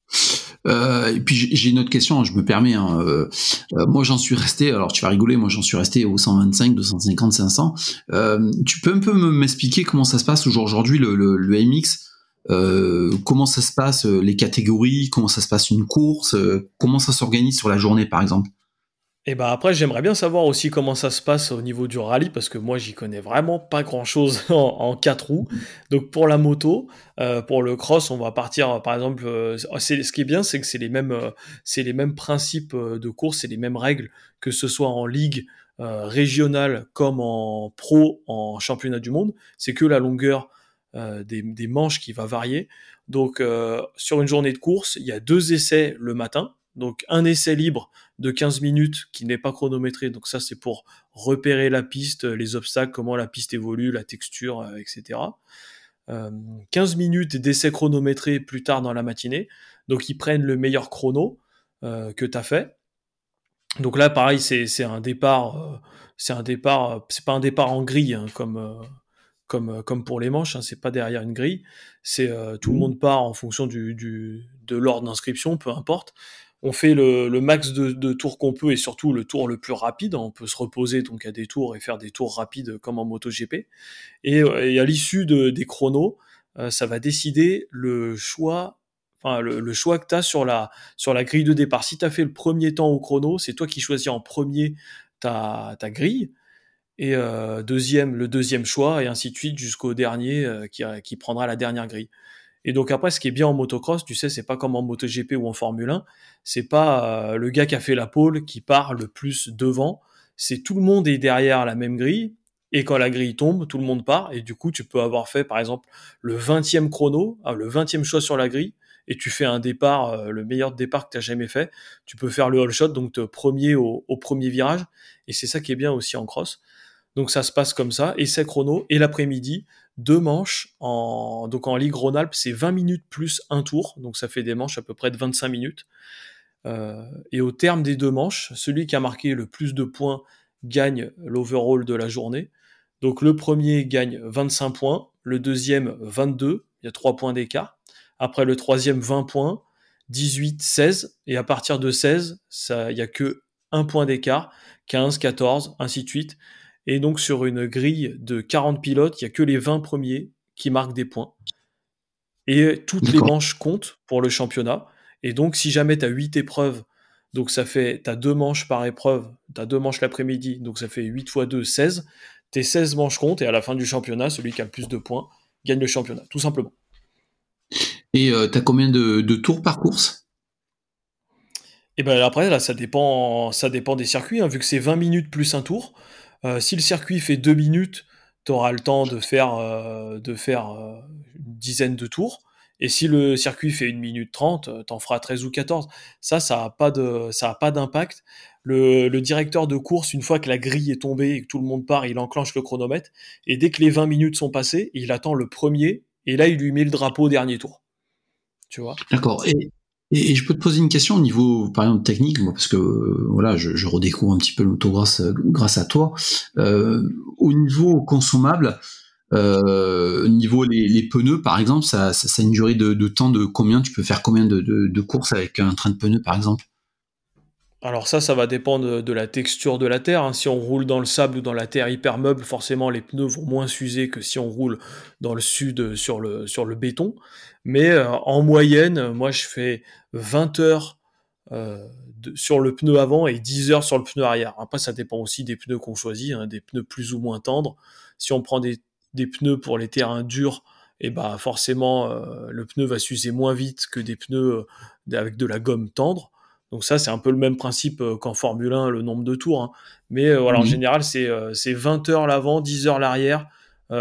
[SPEAKER 1] et puis j'ai une autre question, je me permets. Hein, moi j'en suis resté, alors tu vas rigoler, moi j'en suis resté au 125, 250, 500. tu peux un peu m'expliquer comment ça se passe aujourd'hui le, le, le MX euh, comment ça se passe euh, les catégories, comment ça se passe une course, euh, comment ça s'organise sur la journée par exemple?
[SPEAKER 2] Et ben après j'aimerais bien savoir aussi comment ça se passe au niveau du rallye parce que moi j'y connais vraiment pas grand chose en, quatre roues. Donc pour la moto, pour le cross on va partir par exemple. ce qui est bien c'est que c'est les mêmes c'est les mêmes principes de course, c'est les mêmes règles que ce soit en ligue régionale comme en pro en championnat du monde. C'est que la longueur euh, des, manches qui va varier. Donc euh, sur une journée de course, il y a deux essais le matin. Donc un essai libre de 15 minutes qui n'est pas chronométré. Donc ça c'est pour repérer la piste, les obstacles, comment la piste évolue, la texture, euh, etc. 15 minutes d'essai chronométré plus tard dans la matinée. Donc ils prennent le meilleur chrono que tu as fait. Donc là, pareil, c'est un départ, c'est un départ, c'est pas un départ en grille hein, comme comme, euh, comme pour les manches, hein, c'est pas derrière une grille, c'est euh, tout le mmh. monde part en fonction du, du de l'ordre d'inscription, peu importe. On fait le, max de, tours qu'on peut et surtout le tour le plus rapide. On peut se reposer donc à des tours et faire des tours rapides comme en MotoGP. Et, euh, et à l'issue de, des chronos, ça va décider le choix le, choix que tu as sur la, grille de départ. Si tu as fait le premier temps au chrono, c'est toi qui choisis en premier ta, grille et euh, deuxième le deuxième choix et ainsi de suite jusqu'au dernier euh, qui prendra la dernière grille. Et donc après, ce qui est bien en motocross, tu sais, c'est pas comme en MotoGP ou en Formule 1, c'est pas euh, le gars qui a fait la pole qui part le plus devant, c'est tout le monde est derrière la même grille, et quand la grille tombe, tout le monde part, et du coup, tu peux avoir fait, par exemple, le 20e chrono, ah, le 20e choix sur la grille, et tu fais un départ, le meilleur départ que tu as jamais fait, tu peux faire le all shot, donc premier au, au premier virage, et c'est ça qui est bien aussi en cross, donc ça se passe comme ça, essai chrono, et l'après-midi, deux manches. En, donc en Ligue Rhône-Alpes, c'est 20 minutes plus un tour, donc ça fait des manches à peu près de 25 minutes. Euh, et au terme des deux manches, celui qui a marqué le plus de points gagne l'overall de la journée. Donc le premier gagne 25 points, le deuxième 22, il y a 3 points d'écart. Après le troisième 20 points, 18, 16, et à partir de 16, ça, il n'y a que un point d'écart, 15, 14, ainsi de suite. Et donc sur une grille de 40 pilotes, il n'y a que les 20 premiers qui marquent des points. Et toutes les manches comptent pour le championnat. Et donc si jamais tu as 8 épreuves, donc ça fait, tu as deux manches par épreuve, tu as deux manches l'après-midi, donc ça fait 8 fois 2, 16. Tes 16 manches comptent et à la fin du championnat, celui qui a le plus de points gagne le championnat, tout simplement.
[SPEAKER 1] Et euh, tu as combien de, tours par course?
[SPEAKER 2] Et ben après, là, ça dépend, ça dépend des circuits, hein, vu que c'est 20 minutes plus un tour. Euh, si le circuit fait deux minutes, tu auras le temps de faire, euh, de faire euh, une dizaine de tours. Et si le circuit fait une minute trente, t'en feras 13 ou 14. Ça, ça n'a pas pas d'impact. Le, le, directeur de course, une fois que la grille est tombée et que tout le monde part, il enclenche le chronomètre. Et dès que les 20 minutes sont passées, il attend le premier. Et là, il lui met le drapeau au dernier tour. Tu vois?
[SPEAKER 1] D'accord. Et, je peux te poser une question au niveau, par exemple, technique, moi, parce que euh, voilà, je, je, redécouvre un petit peu l'auto grâce, grâce à toi. Euh, au niveau consommable, euh, au niveau les, les, pneus, par exemple, ça, ça, a une durée de, de, temps de combien? Tu peux faire combien de, de, de courses avec un train de pneus, par exemple?
[SPEAKER 2] Alors ça, ça va dépendre de la texture de la terre. Hein. Si on roule dans le sable ou dans la terre hyper meuble, forcément les pneus vont moins s'user que si on roule dans le sud sur le, béton. Mais euh, en moyenne, moi je fais 20 heures euh, sur le pneu avant et 10 heures sur le pneu arrière. Après, ça dépend aussi des pneus qu'on choisit, hein, des pneus plus ou moins tendres. Si on prend des, pneus pour les terrains durs, et eh bah forcément euh, le pneu va s'user moins vite que des pneus avec de la gomme tendre. Donc ça, c'est un peu le même principe euh, qu'en Formule 1, le nombre de tours. Hein. Mais euh, voilà, en mhm. général, c'est 20 euh, heures l'avant, 10 heures l'arrière.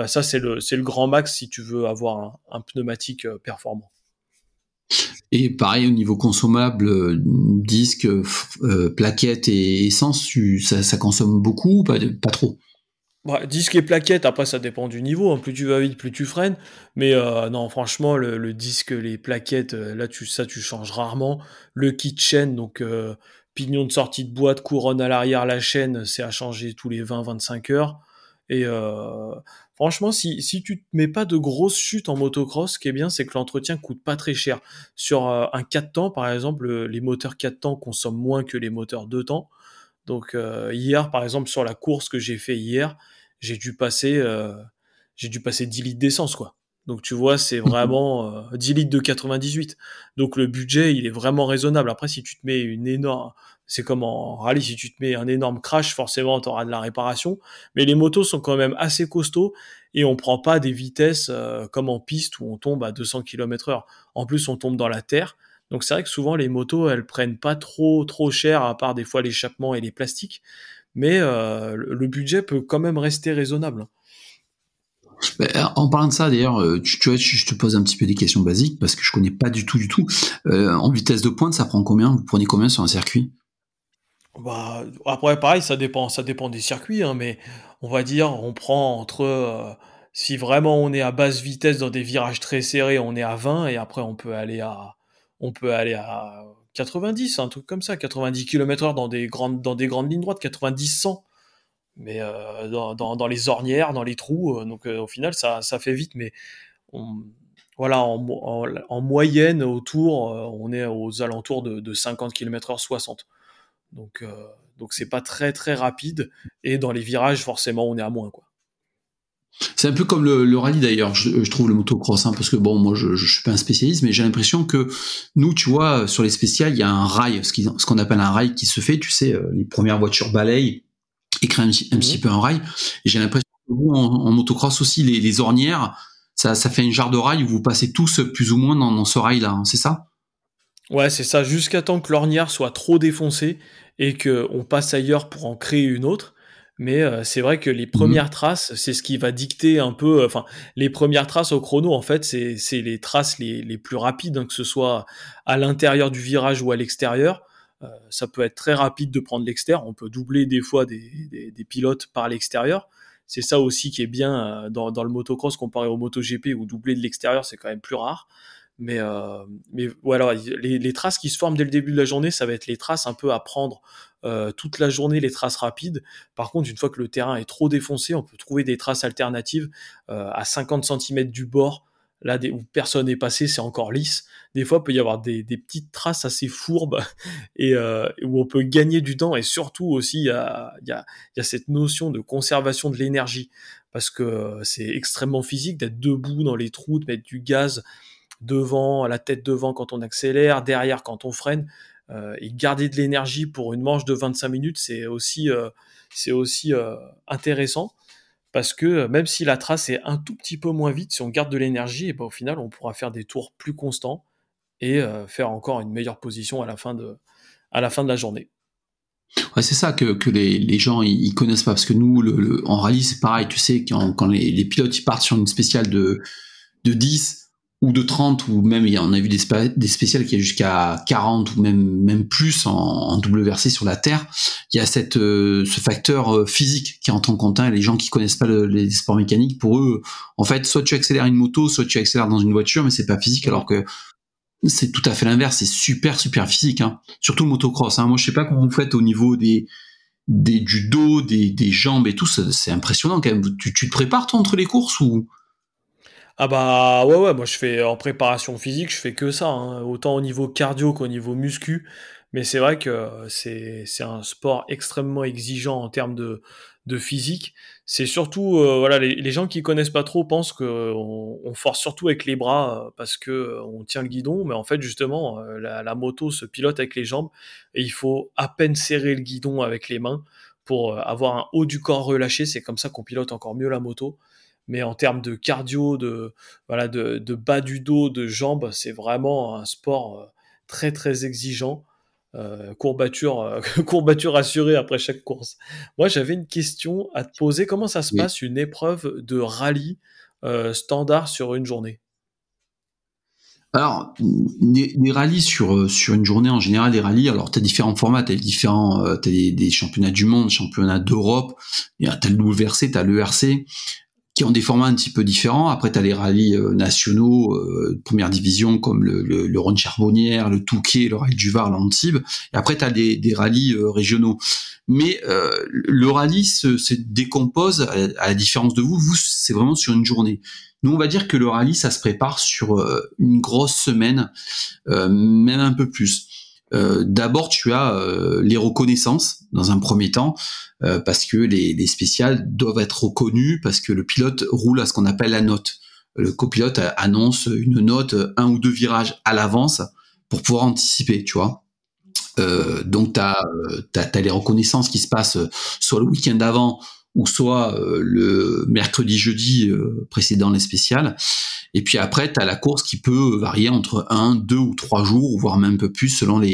[SPEAKER 2] ça, c'est le, le grand max si tu veux avoir un, pneumatique performant.
[SPEAKER 1] Et pareil au niveau consommable, disque, plaquettes et essence, ça, consomme beaucoup ou pas, pas trop?
[SPEAKER 2] Bah, disque et plaquettes, après ça dépend du niveau, hein. plus tu vas vite, plus tu freines. Mais euh, non, franchement, le, disque, les plaquettes, euh, là tu ça tu changes rarement. Le kit chaîne, donc euh, pignon de sortie de boîte, couronne à l'arrière, la chaîne, c'est à changer tous les 20-25 heures. Et franchement, si, tu te mets pas de grosses chutes en motocross, ce qui est bien, c'est que l'entretien coûte pas très cher. Sur un 4 temps, par exemple, les moteurs 4 temps consomment moins que les moteurs 2 temps. Donc euh, hier, par exemple, sur la course que j'ai fait hier, j'ai dû passer, euh, j'ai dû passer 10 litres d'essence, quoi. Donc tu vois, c'est vraiment 10 euh, litres de 98. Donc le budget, il est vraiment raisonnable. Après, si tu te mets une énorme, c'est comme en rallye, si tu te mets un énorme crash, forcément, tu auras de la réparation. Mais les motos sont quand même assez costauds et on prend pas des vitesses comme en piste où on tombe à 200 km heure. En plus, on tombe dans la terre. Donc c'est vrai que souvent les motos, elles prennent pas trop trop cher, à part des fois l'échappement et les plastiques, mais euh, le budget peut quand même rester raisonnable.
[SPEAKER 1] En parlant de ça, d'ailleurs, euh, tu, vois, je te pose un petit peu des questions basiques parce que je connais pas du tout, du tout. Euh, en vitesse de pointe, ça prend combien? Vous prenez combien sur un circuit?
[SPEAKER 2] Bah, après, pareil, ça dépend, ça dépend des circuits, hein, mais on va dire, on prend entre, si vraiment on est à basse vitesse dans des virages très serrés, on est à 20 et après on peut aller à, on peut aller à 90, un truc comme ça, 90 km heure dans des grandes, dans des grandes lignes droites, 90, 100. Mais euh, dans, les ornières, dans les trous, euh, donc euh, au final, ça, fait vite, mais voilà, en, moyenne, autour, on est aux alentours de, 50 km heure, 60. Donc, donc c'est pas très très rapide, et dans les virages, forcément, on est à moins, quoi.
[SPEAKER 1] C'est un peu comme le, rallye d'ailleurs, je, trouve le motocross, hein, parce que bon, moi je, je suis pas un spécialiste, mais j'ai l'impression que nous, tu vois, sur les spéciales, il y a un rail, ce qu'on appelle un rail qui se fait, tu sais, les premières voitures balayent et créent un, petit peu un rail. Et j'ai l'impression que vous, en, motocross aussi, les, les ornières, ça, ça, fait une jarre de rail où vous passez tous plus ou moins dans, dans ce rail-là, hein, c'est ça?
[SPEAKER 2] Ouais, c'est ça, jusqu'à temps que l'ornière soit trop défoncée et qu'on passe ailleurs pour en créer une autre. Mais euh, c'est vrai que les mhm. premières traces, c'est ce qui va dicter un peu. Enfin, les premières traces au chrono, en fait, c'est les traces les, les plus rapides, hein, que ce soit à l'intérieur du virage ou à l'extérieur. Euh, ça peut être très rapide de prendre l'extérieur. On peut doubler des fois des, des, des pilotes par l'extérieur. C'est ça aussi qui est bien euh, dans, dans, le motocross comparé au MotoGP où doubler de l'extérieur c'est quand même plus rare. Mais, euh, mais voilà, les, les, traces qui se forment dès le début de la journée, ça va être les traces un peu à prendre euh, toute la journée, les traces rapides. Par contre, une fois que le terrain est trop défoncé, on peut trouver des traces alternatives euh, à 50 cm du bord. Là, où personne n'est passé, c'est encore lisse. Des fois, il peut y avoir des, petites traces assez fourbes et euh, où on peut gagner du temps. Et surtout aussi, il y a, cette notion de conservation de l'énergie parce que c'est extrêmement physique d'être debout dans les trous, de mettre du gaz devant, la tête devant quand on accélère, derrière quand on freine. Euh, et garder de l'énergie pour une manche de 25 minutes, c'est aussi, euh, c'est aussi euh, intéressant. Parce que même si la trace est un tout petit peu moins vite, si on garde de l'énergie, et ben au final, on pourra faire des tours plus constants et faire encore une meilleure position à la fin de, à la, fin de la journée.
[SPEAKER 1] C'est ça que, que les, les gens ils, connaissent pas. Parce que nous le, en rallye c'est pareil. Tu sais quand, quand les, les, pilotes ils partent sur une spéciale de de 10 ou de 30 ou même il y en a vu des, des spéciales qui est jusqu'à 40 ou même même plus en, en, double versé sur la terre. Il y a cette euh, ce facteur euh, physique qui entre en compte et les gens qui connaissent pas les sports mécaniques pour eux en fait soit tu accélères une moto soit tu accélères dans une voiture mais c'est pas physique alors que c'est tout à fait l'inverse. C'est super super physique hein. surtout le motocross hein. moi je sais pas comment vous faites au niveau des des du dos des, des jambes et tout c'est impressionnant quand même. Tu, tu te prépares toi entre les courses ou
[SPEAKER 2] ah bah ouais ouais moi je fais en préparation physique je fais que ça hein. autant au niveau cardio qu'au niveau muscu. Mais c'est vrai que c'est un sport extrêmement exigeant en termes de de physique. C'est surtout euh, voilà les, gens qui connaissent pas trop pensent que on, force surtout avec les bras euh, parce que euh, on tient le guidon. Mais en fait justement la moto se pilote avec les jambes et il faut à peine serrer le guidon avec les mains pour avoir un haut du corps relâché. C'est comme ça qu'on pilote encore mieux la moto mais en termes de cardio, de voilà, de, de bas du dos, de jambes, c'est vraiment un sport euh, très très exigeant. Euh, courbature, euh, courbature assurée après chaque course. Moi, j'avais une question à te poser. Comment ça se passe une épreuve de rallye euh, standard sur une journée?
[SPEAKER 1] Alors, des, des, rallyes sur sur une journée en général, des rallyes. Alors, tu as différents formats, tu as différents, as des, des, championnats du monde, championnats d'Europe, tu as le WRC, tu as l'ERC, qui ont des formats un petit peu différents. Après, tu as les rallyes euh, nationaux, euh, première division, comme le, le, le Charbonnière, le Touquet, le Rallye du Var, l'Antibes. Et après, tu as des, rallyes euh, régionaux. Mais le rallye se, se décompose, à, la différence de vous, vous, c'est vraiment sur une journée. Nous, on va dire que le rallye, ça se prépare sur une grosse semaine, même un peu plus. D'abord tu as les reconnaissances dans un premier temps euh, parce que les, les spéciales doivent être reconnues parce que le pilote roule à ce qu'on appelle la note. Le copilote annonce une note un ou deux virages à l'avance pour pouvoir anticiper, tu vois. donc tu as, as, les reconnaissances qui se passent soit le week-end d'avant ou soit le mercredi jeudi précédent les spéciales et puis après, tu la course qui peut varier entre un, deux ou trois jours, voire même un peu plus selon les,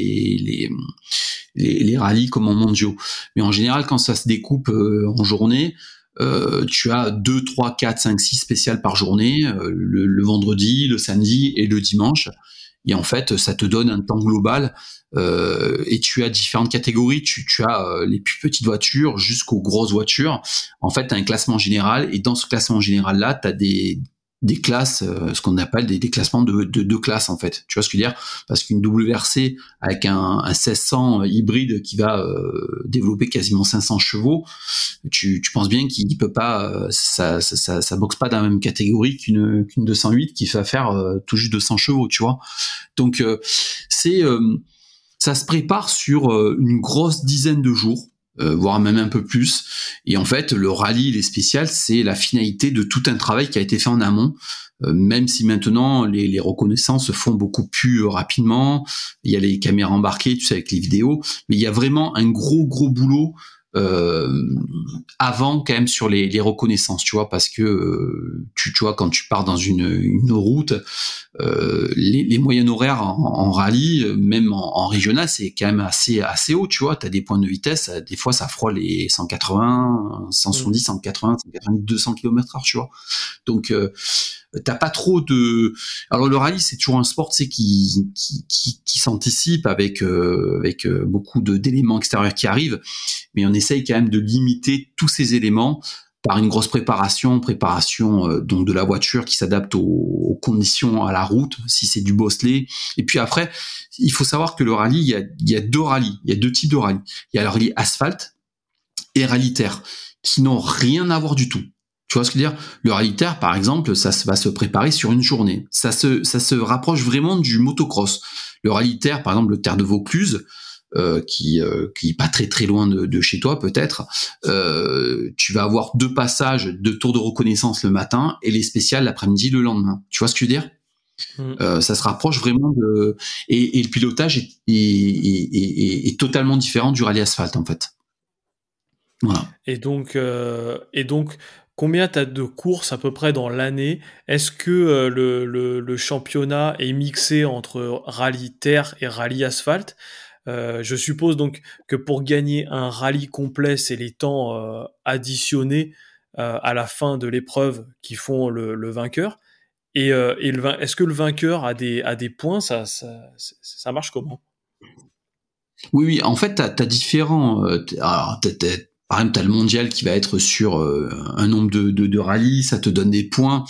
[SPEAKER 1] les, les, rallyes comme en mondiaux. Mais en général, quand ça se découpe euh, en journée, euh, tu as 2, 3, 4, 5, 6 spéciales par journée, euh, le, vendredi, le samedi et le dimanche. Et en fait, ça te donne un temps global euh, et tu as différentes catégories. Tu, as euh, les plus petites voitures jusqu'aux grosses voitures. En fait, tu as un classement général et dans ce classement général-là, tu as des, des classes, euh, ce qu'on appelle des, déclassements de, deux classes en fait. Tu vois ce que je veux dire? Parce qu'une WRC avec un, un 1600 hybride qui va euh, développer quasiment 500 chevaux, tu, tu penses bien qu'il peut pas, euh, ça, ça, ça, boxe pas dans la même catégorie qu'une qu'une 208 qui va faire tout juste 200 chevaux, tu vois? Donc c'est ça se prépare sur une grosse dizaine de jours voire même un peu plus. Et en fait, le rallye, les spéciales, c'est la finalité de tout un travail qui a été fait en amont. même si maintenant les, les, reconnaissances se font beaucoup plus rapidement, il y a les caméras embarquées, tu sais, avec les vidéos, mais il y a vraiment un gros gros boulot euh, avant quand même sur les, les, reconnaissances, tu vois, parce que euh, tu, tu, vois quand tu pars dans une, une route, euh, les, les moyennes horaires en, rallye, même en, en régional, c'est quand même assez assez haut, tu vois. tu as des points de vitesse, des fois ça frôle les 180, 170, 180, 180, 200 km/h, tu vois. Donc euh, t'as pas trop de. Alors le rallye c'est toujours un sport, c'est qui qui, qui, qui s'anticipe avec euh, avec euh, beaucoup de d'éléments extérieurs qui arrivent, mais on essaye quand même de limiter tous ces éléments par une grosse préparation, préparation euh, donc de la voiture qui s'adapte aux, conditions à la route, si c'est du bosselet. Et puis après, il faut savoir que le rallye, il y a, deux rallyes, il y a deux types de rallye. Il y a le rallye asphalte et rallye terre, qui n'ont rien à voir du tout. Tu vois ce que je veux dire? Le rallye terre, par exemple, ça va se préparer sur une journée. Ça se, ça se rapproche vraiment du motocross. Le rallye terre, par exemple, le terre de Vaucluse, euh, qui euh, qui est pas très très loin de, de chez toi peut-être, euh, tu vas avoir deux passages de tours de reconnaissance le matin et les spéciales l'après-midi le lendemain. Tu vois ce que je veux dire? Mm. euh, ça se rapproche vraiment de et, et le pilotage est, est, est, est, totalement différent du rallye asphalte en fait.
[SPEAKER 2] Voilà. Et donc et donc Combien tu as de courses à peu près dans l'année? Est-ce que euh, le, le, le, championnat est mixé entre rallye terre et rallye asphalte? Euh, Je suppose donc que pour gagner un rallye complet, c'est les temps euh, additionnés euh, à la fin de l'épreuve qui font le, vainqueur. Et, est-ce que le vainqueur a des, points? Ça, marche comment?
[SPEAKER 1] Oui, oui, en fait, tu as, différents. Alors, par exemple, tu as le mondial qui va être sur un nombre de rallyes, ça te donne des points.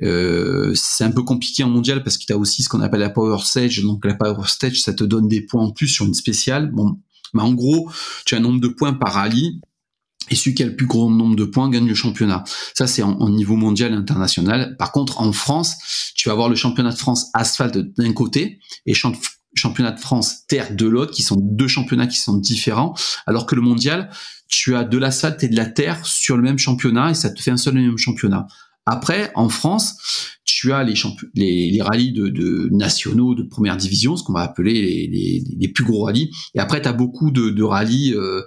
[SPEAKER 1] Euh, c'est un peu compliqué en mondial parce que tu as aussi ce qu'on appelle la Power Stage. Donc la Power Stage, ça te donne des points en plus sur une spéciale. Bon, mais en gros, tu as un nombre de points par rallye. Et celui qui a le plus grand nombre de points gagne le championnat. Ça, c'est en, niveau mondial et international. Par contre, en France, tu vas avoir le championnat de France asphalte d'un côté et championnat de France terre de l'autre, qui sont deux championnats qui sont différents. Alors que le mondial, tu as de l'asphalte et de la terre sur le même championnat et ça te fait un seul et même championnat. Après, en France, tu as les, les, les rallyes de, nationaux de première division, ce qu'on va appeler les, les, les, plus gros rallyes. Et après, tu as beaucoup de, rallyes euh,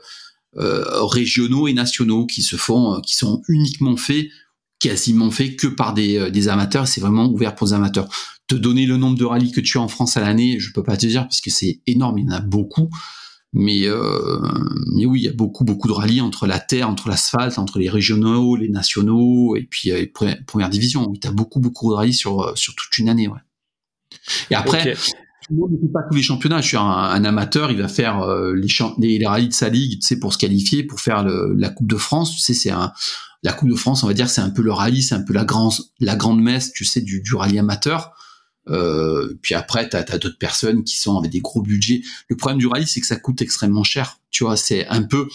[SPEAKER 1] euh, régionaux et nationaux qui se font, euh, qui sont uniquement faits, quasiment faits que par des, amateurs. C'est vraiment ouvert pour des amateurs. Te donner le nombre de rallyes que tu as en France à l'année, je peux pas te dire parce que c'est énorme, il y en a beaucoup. Mais, euh, mais oui, il y a beaucoup, beaucoup de rallyes entre la terre, entre l'asphalte, entre les régionaux, les nationaux, et puis euh, première division. Oui, tu as beaucoup, beaucoup de rallyes sur, euh, sur toute une année. Ouais. Et après, le monde ne fait pas tous les championnats. Je suis un, amateur, il va faire euh, les, les, les, rallyes de sa ligue, tu sais, pour se qualifier, pour faire le, la Coupe de France. Tu sais, c'est un, la Coupe de France, on va dire, c'est un peu le rallye, c'est un peu la, grande la grande messe, tu sais, du, du rallye amateur. Euh, puis après, tu as, d'autres personnes qui sont avec des gros budgets. Le problème du rallye, c'est que ça coûte extrêmement cher. Tu vois, c'est un peu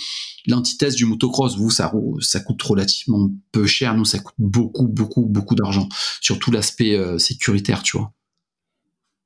[SPEAKER 1] l'antithèse du motocross. Vous, ça, ça coûte relativement peu cher. Nous, ça coûte beaucoup, beaucoup, beaucoup d'argent. Surtout l'aspect euh, sécuritaire, tu vois.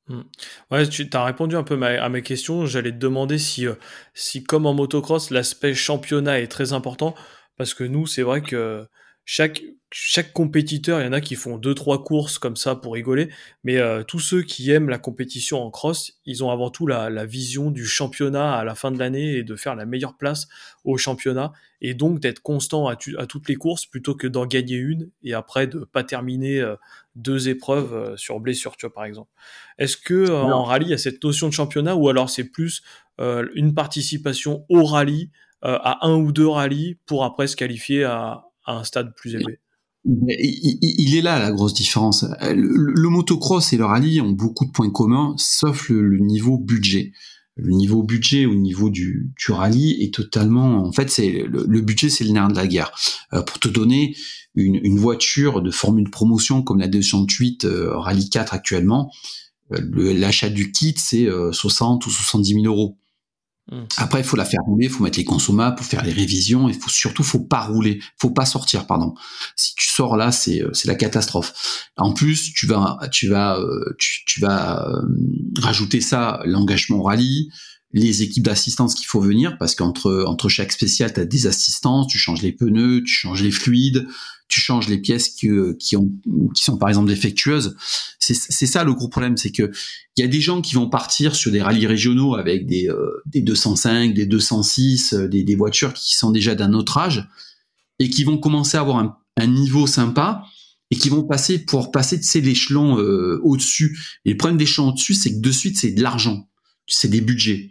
[SPEAKER 2] Hmm. Ouais, tu as répondu un peu à mes questions. J'allais te demander si, euh, si, comme en motocross, l'aspect championnat est très important. Parce que nous, c'est vrai que chaque chaque compétiteur, il y en a qui font deux trois courses comme ça pour rigoler, mais euh, tous ceux qui aiment la compétition en cross, ils ont avant tout la, la vision du championnat à la fin de l'année et de faire la meilleure place au championnat et donc d'être constant à, à, toutes les courses plutôt que d'en gagner une et après de pas terminer euh, deux épreuves euh, sur blessure, tu vois par exemple. Est-ce que en rallye il y a cette notion de championnat ou alors c'est plus une participation au rallye à un ou deux rallyes pour après se qualifier à, à un stade plus élevé
[SPEAKER 1] il est là la grosse différence. Le, motocross et le rallye ont beaucoup de points communs, sauf le, niveau budget. Le niveau budget au niveau du, du rallye est totalement, en fait, c'est le, budget, c'est le nerf de la guerre. Euh, pour te donner une, une, voiture de formule promotion comme la 208 euh, Rallye 4 actuellement, euh, l'achat du kit c'est 60 ou 70 000 euros. Mmh. Après, il faut la faire rouler, il faut mettre les consommables pour faire les révisions, il faut surtout, faut pas rouler, faut pas sortir, pardon. Si tu sors là, c'est euh, c'est la catastrophe. En plus, tu vas tu vas euh, tu, tu vas euh, rajouter ça l'engagement rallye, les équipes d'assistance qu'il faut venir, parce qu'entre entre chaque spécial, tu as des assistances, tu changes les pneus, tu changes les fluides, tu changes les pièces qui, qui, ont, qui sont par exemple défectueuses. C'est ça le gros problème, c'est que il y a des gens qui vont partir sur des rallyes régionaux avec des, euh, des 205, des 206, euh, des, des voitures qui sont déjà d'un autre âge et qui vont commencer à avoir un, niveau sympa et qui vont passer pour passer de l'échelon euh, au-dessus. Et le problème d'échelon au-dessus, c'est que de suite, c'est de l'argent, c'est des budgets.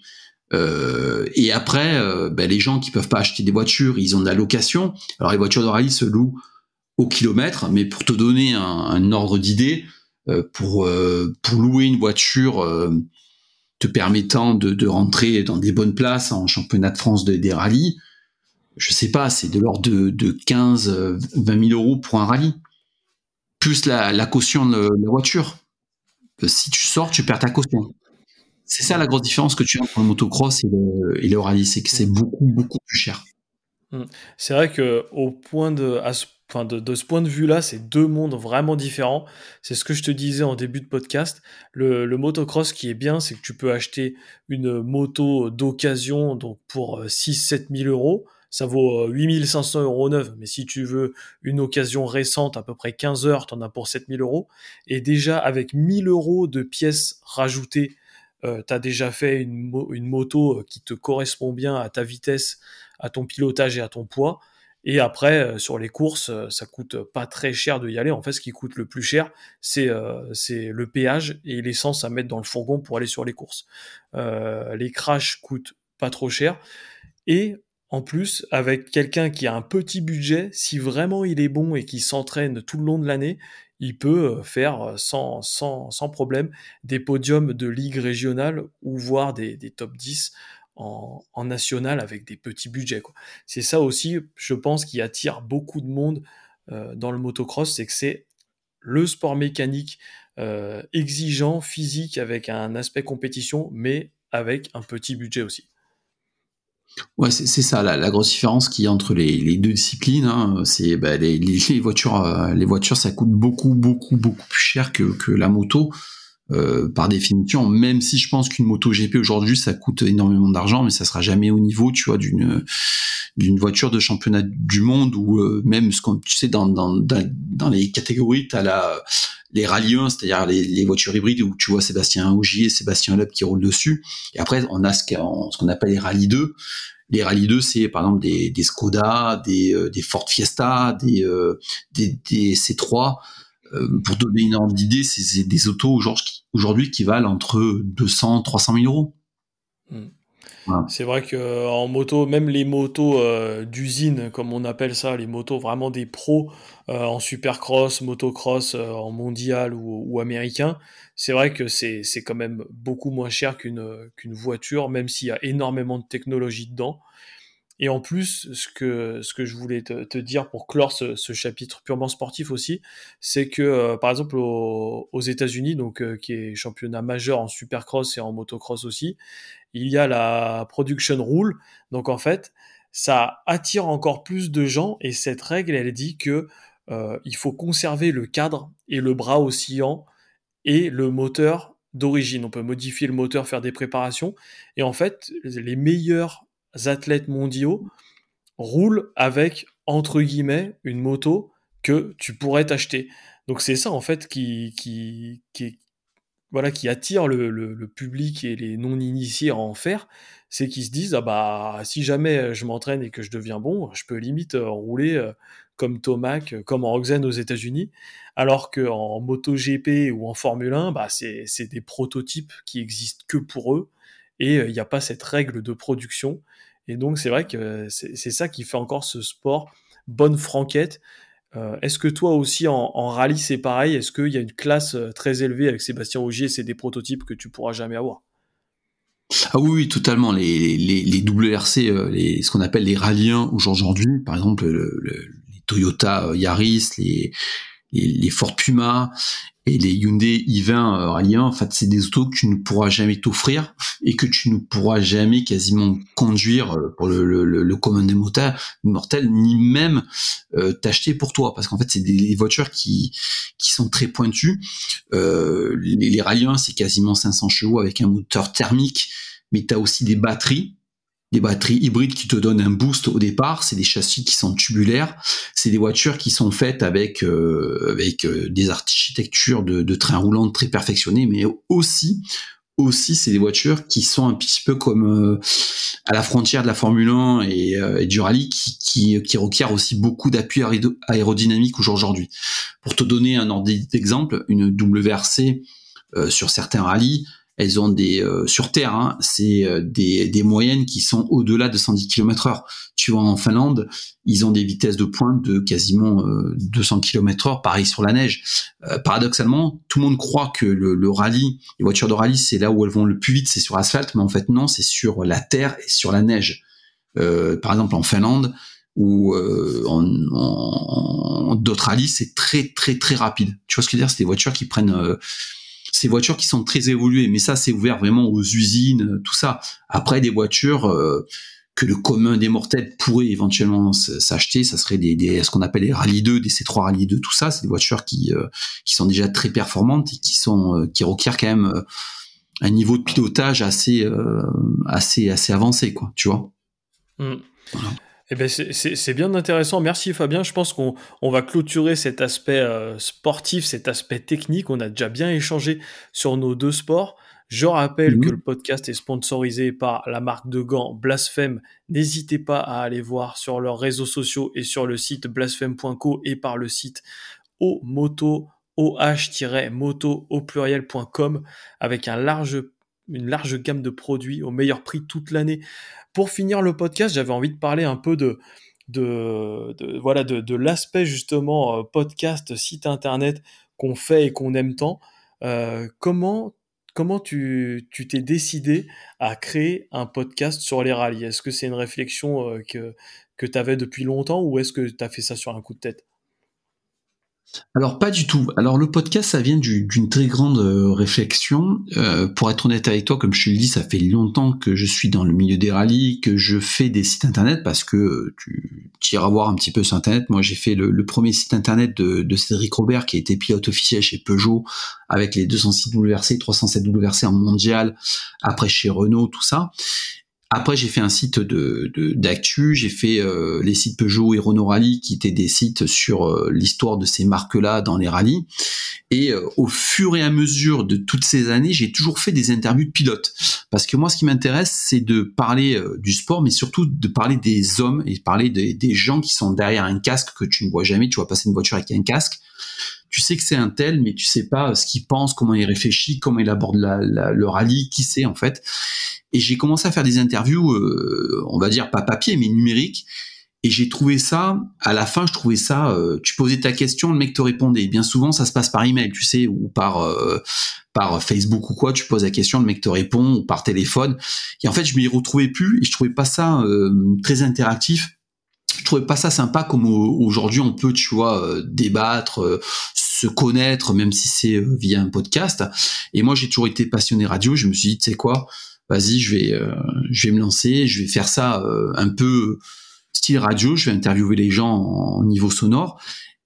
[SPEAKER 1] Euh, et après, euh, ben, les gens qui peuvent pas acheter des voitures, ils ont de la location. Alors les voitures de rallye se louent au kilomètre, mais pour te donner un, ordre d'idée, euh, pour euh, pour louer une voiture te permettant de, rentrer dans des bonnes places en championnat de France de, des rallyes, je sais pas, c'est de l'ordre de, de 15, 20 000 euros pour un rallye plus la, caution de la voiture. Si tu sors, tu perds ta caution. C'est ça la grosse différence que tu as entre le motocross et le, rallye, c'est que c'est beaucoup, beaucoup plus cher.
[SPEAKER 2] Mmh. C'est vrai que au point de, ce, de, ce point de vue-là, c'est deux mondes vraiment différents. C'est ce que je te disais en début de podcast. Le, motocross qui est bien, c'est que tu peux acheter une moto d'occasion pour 6-7 euh, 000 euros ça vaut 8500 euh, euros neuf, mais si tu veux une occasion récente, à peu près 15 heures, tu en as pour 7000 euros. Et déjà, avec 1000 euros de pièces rajoutées, euh, tu as déjà fait une, moto qui te correspond bien à ta vitesse, à ton pilotage et à ton poids. Et après, sur les courses, ça coûte pas très cher de y aller. En fait, ce qui coûte le plus cher, c'est le péage et l'essence à mettre dans le fourgon pour aller sur les courses. les crashs coûtent pas trop cher. Et en plus, avec quelqu'un qui a un petit budget, si vraiment il est bon et qui s'entraîne tout le long de l'année, il peut euh, faire euh, sans, sans, sans, problème des podiums de ligue régionale ou voir des, des top 10 en, national avec des petits budgets. C'est ça aussi, je pense, qui attire beaucoup de monde euh, dans le motocross, c'est que c'est le sport mécanique euh, exigeant, physique, avec un aspect compétition, mais avec un petit budget aussi.
[SPEAKER 1] Ouais, c'est ça la, grosse différence qu'il y a entre les, deux disciplines. Hein, c'est bah, les, les, voitures, euh, les voitures, ça coûte beaucoup, beaucoup, beaucoup plus cher que la moto. Euh, par définition, même si je pense qu'une moto GP aujourd'hui ça coûte énormément d'argent, mais ça sera jamais au niveau, tu vois, d'une d'une voiture de championnat du monde ou euh, même ce qu'on tu sais dans dans dans, les catégories t'as la les rallyes c'est-à-dire les, les, voitures hybrides où tu vois Sébastien Augier et Sébastien Loeb qui roulent dessus. Et après, on a ce qu'on appelle les rallyes 2. Les rallyes 2, c'est par exemple des, des Skoda, des, euh, des Ford Fiesta, des, euh, des, des, C3. Euh, pour donner une ordre d'idée, c'est des autos aujourd'hui qui valent entre 200 300 000 euros.
[SPEAKER 2] Hmm. C'est vrai que en moto, même les motos euh, d'usine, comme on appelle ça, les motos vraiment des pros euh, en supercross, motocross, euh, en mondial ou, ou américain, c'est vrai que c'est quand même beaucoup moins cher qu'une qu'une voiture, même s'il y a énormément de technologie dedans. Et en plus, ce que, ce que je voulais te, dire pour clore ce, chapitre purement sportif aussi, c'est que, euh, par exemple, aux, aux États-Unis, donc euh, qui est championnat majeur en supercross et en motocross aussi, il y a la production rule. Donc en fait, ça attire encore plus de gens et cette règle, elle dit que euh, il faut conserver le cadre et le bras oscillant et le moteur d'origine. On peut modifier le moteur, faire des préparations. Et en fait, les meilleurs athlètes mondiaux roulent avec, entre guillemets, une moto que tu pourrais t'acheter. Donc c'est ça en fait qui, qui, voilà, qui attire le, le, public et les non-initiés à en faire, c'est qu'ils se disent ah bah si jamais je m'entraîne et que je deviens bon, je peux limite euh, rouler euh, comme Tomac, comme en Roxane aux États-Unis, alors qu'en MotoGP ou en Formule 1, bah c'est des prototypes qui existent que pour eux et euh, il n'y a pas cette règle de production. Et donc c'est vrai que c'est ça qui fait encore ce sport bonne franquette. Euh, est-ce que toi aussi en, rallye c'est pareil? Est-ce qu'il y a une classe euh, très élevée avec Sébastien Augier C'est des prototypes que tu pourras jamais avoir?
[SPEAKER 1] Ah oui, oui, totalement. Les, les, WRC, les, ce qu'on appelle les rallyens aujourd'hui, par exemple les Toyota Yaris, les, les, les Ford Puma et les Hyundai i20 euh, Rallye en fait, c'est des autos que tu ne pourras jamais t'offrir et que tu ne pourras jamais quasiment conduire euh, pour le, le, le, commun des mortels, ni même euh, t'acheter pour toi, parce qu'en fait, c'est des, voitures qui qui sont très pointues. Les, les c'est quasiment 500 chevaux avec un moteur thermique mais tu as aussi des batteries des batteries hybrides qui te donnent un boost au départ. C'est des châssis qui sont tubulaires. C'est des voitures qui sont faites avec euh, avec euh, des architectures de, de trains roulants très perfectionnées, mais aussi aussi c'est des voitures qui sont un petit peu comme euh, à la frontière de la Formule 1 et, du rallye qui, qui, qui requièrent aussi beaucoup d'appui aérodynamique aujourd'hui. Pour te donner un ordre d'exemple, une WRC euh, sur certains rallyes, elles ont des euh, sur terre, hein, c'est euh, des, des moyennes qui sont au-delà de 110 km/h. Tu vois en Finlande, ils ont des vitesses de pointe de quasiment 200 km/h, pareil sur la neige. Euh, paradoxalement, tout le monde croit que le, le rallye, les voitures de rallye, c'est là où elles vont le plus vite, c'est sur asphalte, mais en fait non, c'est sur la terre et sur la neige. par exemple en Finlande ou en, en d'autres rallyes, c'est très très très rapide. Tu vois ce que je veux dire? C'est des voitures qui prennent ces voitures qui sont très évoluées, mais ça c'est ouvert vraiment aux usines, euh, tout ça. Après des voitures euh, que le commun des mortels pourrait éventuellement s'acheter, ça serait des, des ce qu'on appelle les Rallye 2, des C3 Rallye 2, tout ça, c'est des voitures qui euh, qui sont déjà très performantes et qui sont qui requièrent quand même un niveau de pilotage assez assez assez avancé quoi, tu vois.
[SPEAKER 2] Mmh. Voilà. Eh ben c'est bien intéressant. Merci Fabien. Je pense qu'on va clôturer cet aspect euh, sportif, cet aspect technique. On a déjà bien échangé sur nos deux sports. Je rappelle que mhm. le podcast est sponsorisé par la marque de gants Blasphème. N'hésitez pas à aller voir sur leurs réseaux sociaux et sur le site blasphème.co et par le site au moto oh-moto au pluriel.com avec un large, une large gamme de produits au meilleur prix toute l'année. Pour finir le podcast, j'avais envie de parler un peu de, de, voilà de, de l'aspect justement euh, podcast, site internet qu'on fait et qu'on aime tant. Euh, comment comment tu t'es décidé à créer un podcast sur les rallyes? Est-ce que c'est une réflexion euh, que, que tu avais depuis longtemps ou est-ce que tu as fait ça sur un coup de tête?
[SPEAKER 1] Alors pas du tout. Alors le podcast, ça vient d'une très grande euh, réflexion. Euh, pour être honnête avec toi, comme je te le dis, ça fait longtemps que je suis dans le milieu des rallyes, que je fais des sites internet parce que euh, tu, tu iras voir un petit peu sur internet. Moi, j'ai fait le, premier site internet de, Cédric Robert qui a été pilote officiel chez Peugeot avec les 206 WRC, 307 WRC en mondial. Après chez Renault, tout ça. Après, j'ai fait un site de d'actu, j'ai fait euh, les sites Peugeot et Renault Rally, qui étaient des sites sur euh, l'histoire de ces marques-là dans les rallyes. Et euh, au fur et à mesure de toutes ces années, j'ai toujours fait des interviews de pilotes, parce que moi, ce qui m'intéresse, c'est de parler du sport, mais surtout de parler des hommes et parler des gens qui sont derrière un casque que tu ne vois jamais. Tu vois passer une voiture avec un casque tu sais que c'est un tel, mais tu sais pas ce qu'il pense, comment il réfléchit, comment il aborde le rallye, qui c'est en fait. Et j'ai commencé à faire des interviews, euh, on va dire pas papier, mais numérique. Et j'ai trouvé ça, à la fin, je trouvais ça, euh, tu posais ta question, le mec te répondait. bien souvent, ça se passe par email, tu sais, ou par euh, par Facebook ou quoi, tu poses la question, le mec te répond, ou par téléphone. Et en fait, je m'y retrouvais plus et je trouvais pas ça très interactif je trouvais pas ça sympa comme aujourd'hui on peut tu vois débattre se connaître même si c'est via un podcast. Et moi j'ai toujours été passionné radio. Je me suis dit tu sais quoi vas-y, je vais, euh, je vais me lancer, je vais faire ça euh, un peu style radio, je vais interviewer les gens en, niveau sonore.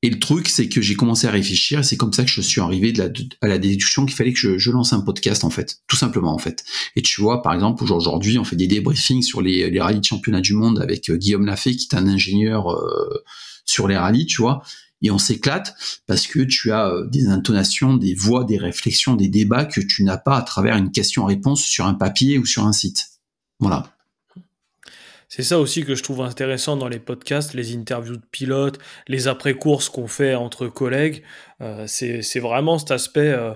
[SPEAKER 1] Et le truc, c'est que j'ai commencé à réfléchir, et c'est comme ça que je suis arrivé de la, à la déduction qu'il fallait que je, lance un podcast, en fait, tout simplement, en fait. Et tu vois, par exemple, aujourd'hui, on fait des débriefings sur les, les rallyes de championnat du monde avec euh, Guillaume Lafay, qui est un ingénieur sur les rallyes, tu vois et on s'éclate parce que tu as euh, des intonations, des voix, des réflexions, des débats que tu n'as pas à travers une question-réponse sur un papier ou sur un site. Voilà.
[SPEAKER 2] C'est ça aussi que je trouve intéressant dans les podcasts, les interviews de pilotes, les après-courses qu'on fait entre collègues. Euh, c'est vraiment cet aspect euh,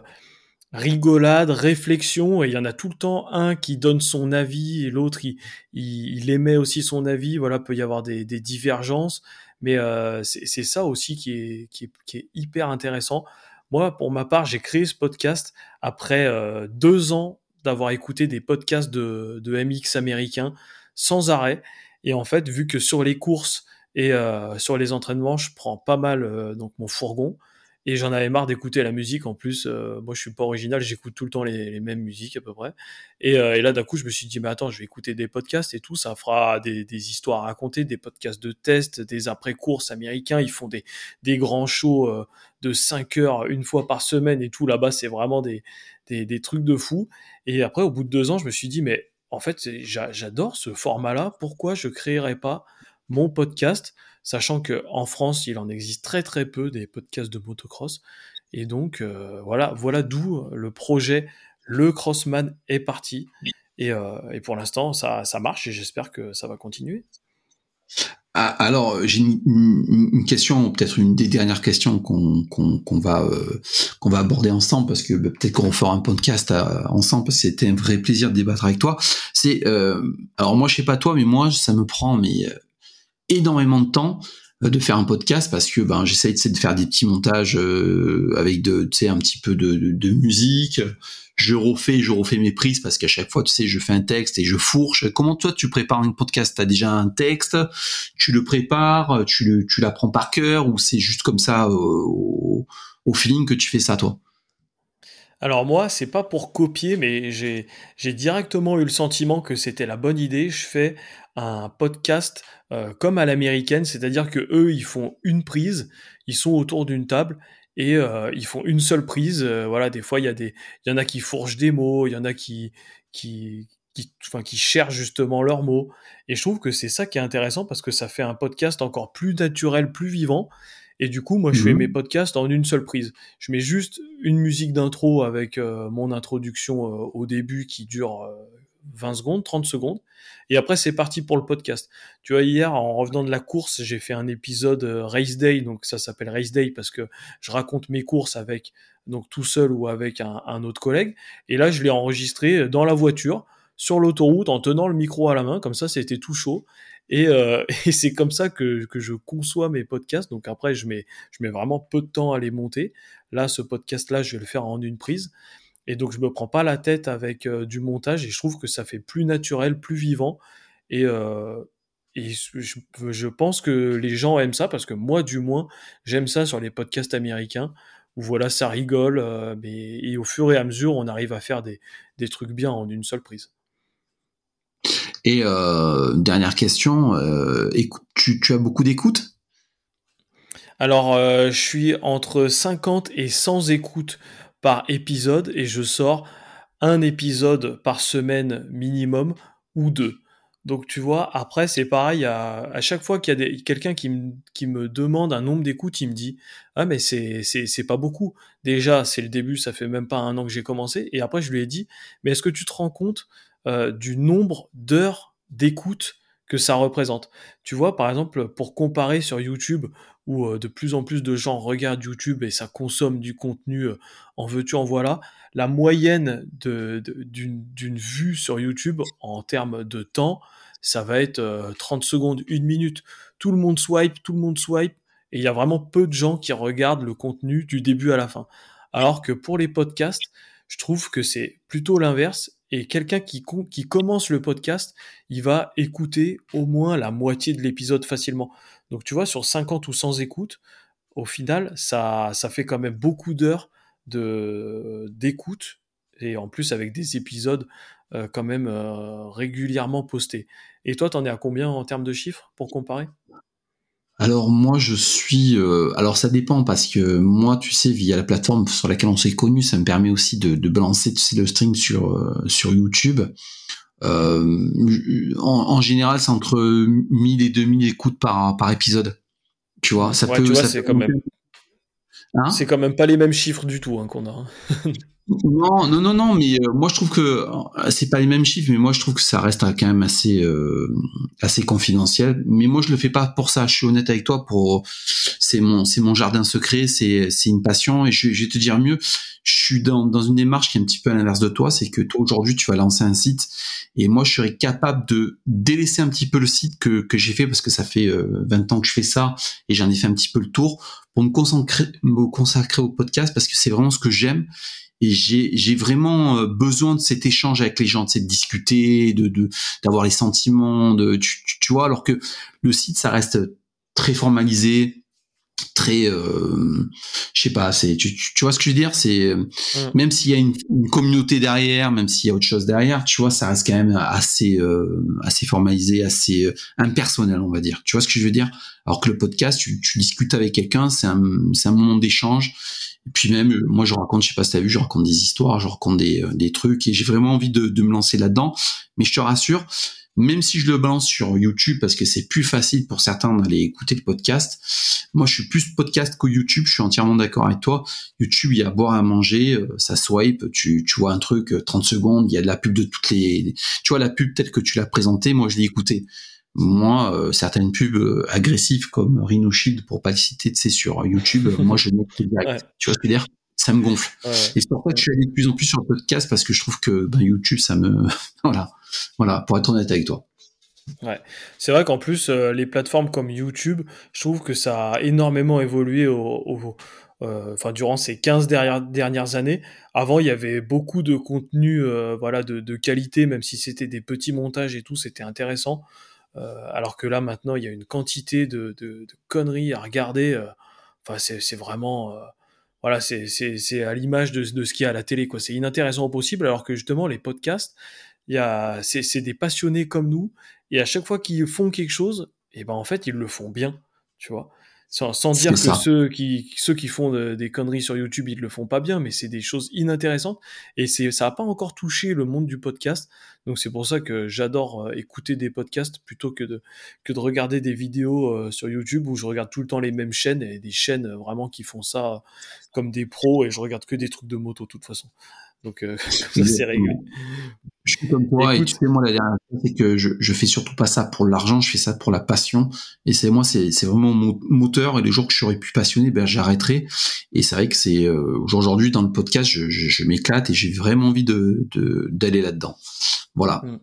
[SPEAKER 2] rigolade, réflexion, et il y en a tout le temps un qui donne son avis et l'autre il, il, émet aussi son avis. Voilà, peut y avoir des, des divergences. Mais euh, c'est ça aussi qui est, hyper intéressant. Moi, pour ma part, j'ai créé ce podcast après euh, deux ans d'avoir écouté des podcasts de, MX américains sans arrêt. Et en fait, vu que sur les courses et euh, sur les entraînements, je prends pas mal donc mon fourgon, et j'en avais marre d'écouter la musique. En plus, euh, moi, je suis pas original, j'écoute tout le temps les, mêmes musiques à peu près. Et, euh, et là, d'un coup, je me suis dit, mais attends, je vais écouter des podcasts et tout. Ça fera des, histoires à raconter, des podcasts de tests, des après-courses américains. Ils font des, des grands shows euh, de 5 heures une fois par semaine et tout. Là-bas, c'est vraiment des, des, des trucs de fou. Et après, au bout de deux ans, je me suis dit, mais en fait, j'adore ce format-là. Pourquoi je créerais pas mon podcast, sachant que en France, il en existe très très peu des podcasts de motocross. Et donc, euh, voilà, voilà d'où le projet Le Crossman est parti. Et, euh, pour l'instant, ça, marche et j'espère que ça va continuer.
[SPEAKER 1] Ah, alors, j'ai une, question, peut-être une des dernières questions qu'on va euh, qu'on va aborder ensemble, parce que bah, peut-être qu'on fera un podcast euh, ensemble, parce que c'était un vrai plaisir de débattre avec toi. C'est, euh, alors moi, je sais pas toi, mais moi, ça me prend mais énormément de temps de faire un podcast parce que ben j'essaye de faire des petits montages avec de tu sais un petit peu de, musique. Je refais, je refais mes prises parce qu'à chaque fois, tu sais, je fais un texte et je fourche. Comment toi, tu prépares un podcast? T'as déjà un texte, tu le prépares, tu tu l'apprends par cœur? Ou c'est juste comme ça au, au feeling que tu fais ça, toi?
[SPEAKER 2] Alors moi, c'est pas pour copier, mais j'ai directement eu le sentiment que c'était la bonne idée. Je fais un podcast euh, comme à l'américaine, c'est-à-dire que eux, ils font une prise, ils sont autour d'une table et euh, ils font une seule prise. Euh, voilà, des fois il y a des, il y en a qui fourchent des mots, il y en a qui qui qui, enfin, qui cherchent justement leurs mots. Et je trouve que c'est ça qui est intéressant parce que ça fait un podcast encore plus naturel, plus vivant. Et du coup, moi, je fais mmh mes podcasts en une seule prise. Je mets juste une musique d'intro avec euh, mon introduction au début qui dure 20 secondes, 30 secondes. Et après, c'est parti pour le podcast. Tu vois, hier, en revenant de la course, j'ai fait un épisode euh, Race Day. Donc, ça s'appelle Race Day parce que je raconte mes courses avec, donc, tout seul ou avec un, autre collègue. Et là, je l'ai enregistré dans la voiture, sur l'autoroute, en tenant le micro à la main. Comme ça, c'était tout chaud. Et, euh, et c'est comme ça que, que, je conçois mes podcasts. Donc après, je mets, je mets vraiment peu de temps à les monter. Là, ce podcast-là, je vais le faire en une prise. Et donc je me prends pas la tête avec euh, du montage et je trouve que ça fait plus naturel, plus vivant. Et, euh, et je, je, pense que les gens aiment ça parce que moi du moins j'aime ça sur les podcasts américains où voilà ça rigole euh, mais, et au fur et à mesure on arrive à faire des, des trucs bien en une seule prise.
[SPEAKER 1] Et dernière question, écoute, tu, tu, as beaucoup d'écoutes?
[SPEAKER 2] Alors je suis entre 50 et 100 écoutes par épisode et je sors un épisode par semaine minimum ou deux. Donc tu vois, après c'est pareil, à, chaque fois qu'il y a quelqu'un qui, me demande un nombre d'écoutes, il me dit Ah mais c'est, c'est, pas beaucoup. Déjà, c'est le début, ça fait même pas un an que j'ai commencé. Et après je lui ai dit Mais est-ce que tu te rends compte euh, du nombre d'heures d'écoute que ça représente Tu vois, par exemple, pour comparer sur YouTube, où euh, de plus en plus de gens regardent YouTube et ça consomme du contenu euh, en veux-tu, en voilà. La moyenne d'une vue sur YouTube en termes de temps, ça va être 30 euh, secondes, une minute. Tout le monde swipe, tout le monde swipe, et il y a vraiment peu de gens qui regardent le contenu du début à la fin. Alors que pour les podcasts, je trouve que c'est plutôt l'inverse. Et quelqu'un qui, commence le podcast, il va écouter au moins la moitié de l'épisode facilement. Donc tu vois, sur 50 ou 100 écoutes, au final, ça, ça fait quand même beaucoup d'heures d'écoute, et en plus avec des épisodes euh, quand même euh, régulièrement postés. Et toi, t'en es à combien en termes de chiffres pour comparer?
[SPEAKER 1] Alors moi je suis euh, alors ça dépend parce que moi tu sais via la plateforme sur laquelle on s'est connu ça me permet aussi de, de balancer tu sais, le stream sur sur YouTube euh, en, en, général, c'est entre 1000 et 2000 écoutes par, par épisode. Tu vois, ça peut.
[SPEAKER 2] c'est quand même. Hein? C'est quand même pas les mêmes chiffres du tout hein, qu'on a.
[SPEAKER 1] Non, non, non, non, mais euh, moi je trouve que euh, c'est pas les mêmes chiffres, mais moi je trouve que ça reste quand même assez, euh, assez confidentiel. Mais moi je le fais pas pour ça. Je suis honnête avec toi. Pour c'est mon, c'est mon jardin secret, c'est, c'est une passion. Et je, vais te dire mieux. Je suis dans, dans une démarche qui est un petit peu à l'inverse de toi, c'est que toi aujourd'hui tu vas lancer un site, et moi je serais capable de délaisser un petit peu le site que, que j'ai fait parce que ça fait 20 ans que je fais ça et j'en ai fait un petit peu le tour pour me consacrer, me consacrer au podcast parce que c'est vraiment ce que j'aime et j'ai vraiment euh, besoin de cet échange avec les gens, de cette discuter, de d'avoir les sentiments, de tu, tu, vois, alors que le site ça reste très formalisé, très euh, je sais pas, c'est tu, tu, vois ce que je veux dire, c'est euh, mm. même s'il y a une, communauté derrière, même s'il y a autre chose derrière, tu vois, ça reste quand même assez euh, assez formalisé, assez impersonnel, on va dire. Tu vois ce que je veux dire? Alors que le podcast, tu, tu discutes avec quelqu'un, c'est un c'est un moment d'échange Et puis même, moi, je raconte, je sais pas si t'as vu, je raconte des histoires, je raconte des, des trucs, et j'ai vraiment envie de, de me lancer là-dedans. Mais je te rassure, même si je le balance sur YouTube parce que c'est plus facile pour certains d'aller écouter le podcast. Moi, je suis plus podcast que YouTube. Je suis entièrement d'accord avec toi. YouTube, il y a boire à manger, euh, ça swipe, tu, tu vois un truc 30 euh, secondes, il y a de la pub de toutes les, tu vois la pub telle que tu l'as présentée. Moi, je l'ai écouté. Moi, euh, certaines pubs agressives comme Rhino Shield, pour pas le citer, sur YouTube, moi, je n'ai direct. Tu vois ce que je veux dire? Ça me gonfle. Et c'est pour ça que je suis allé de plus en plus sur le podcast parce que je trouve que ben, YouTube, ça me, voilà, voilà, pour être honnête avec toi.
[SPEAKER 2] Ouais, c'est vrai qu'en plus euh, les plateformes comme YouTube, je trouve que ça a énormément évolué au, euh, enfin durant ces 15 dernières, dernières années. Avant, il y avait beaucoup de contenu, euh, voilà, de, qualité, même si c'était des petits montages et tout, c'était intéressant. Alors que là, maintenant, il y a une quantité de, de conneries à regarder. Enfin, c'est vraiment voilà, c'est à l'image de, de, ce qu'il y a à la télé, quoi. C'est inintéressant au possible, alors que justement, les podcasts, c'est des passionnés comme nous, et à chaque fois qu'ils font quelque chose, et eh ben en fait, ils le font bien, tu vois. Sans, dire que ceux qui, ceux qui font des conneries sur YouTube, ils le font pas bien, mais c'est des choses inintéressantes. Et c'est, ça n'a pas encore touché le monde du podcast. Donc c'est pour ça que j'adore euh, écouter des podcasts plutôt que de, que de regarder des vidéos euh, sur YouTube où je regarde tout le temps les mêmes chaînes et des chaînes euh, vraiment qui font ça comme des pros et je regarde que des trucs de moto de toute façon. Donc ça c'est réglé.
[SPEAKER 1] Je suis comme toi et tu sais moi la dernière chose c'est que je, je fais surtout pas ça pour l'argent, je fais ça pour la passion et c'est moi c'est c'est vraiment mon moteur et le jour que je serai plus passionné ben j'arrêterai et c'est vrai que c'est euh, aujourd'hui dans le podcast je, je, je m'éclate et j'ai vraiment envie de d'aller là-dedans. Voilà. Mm.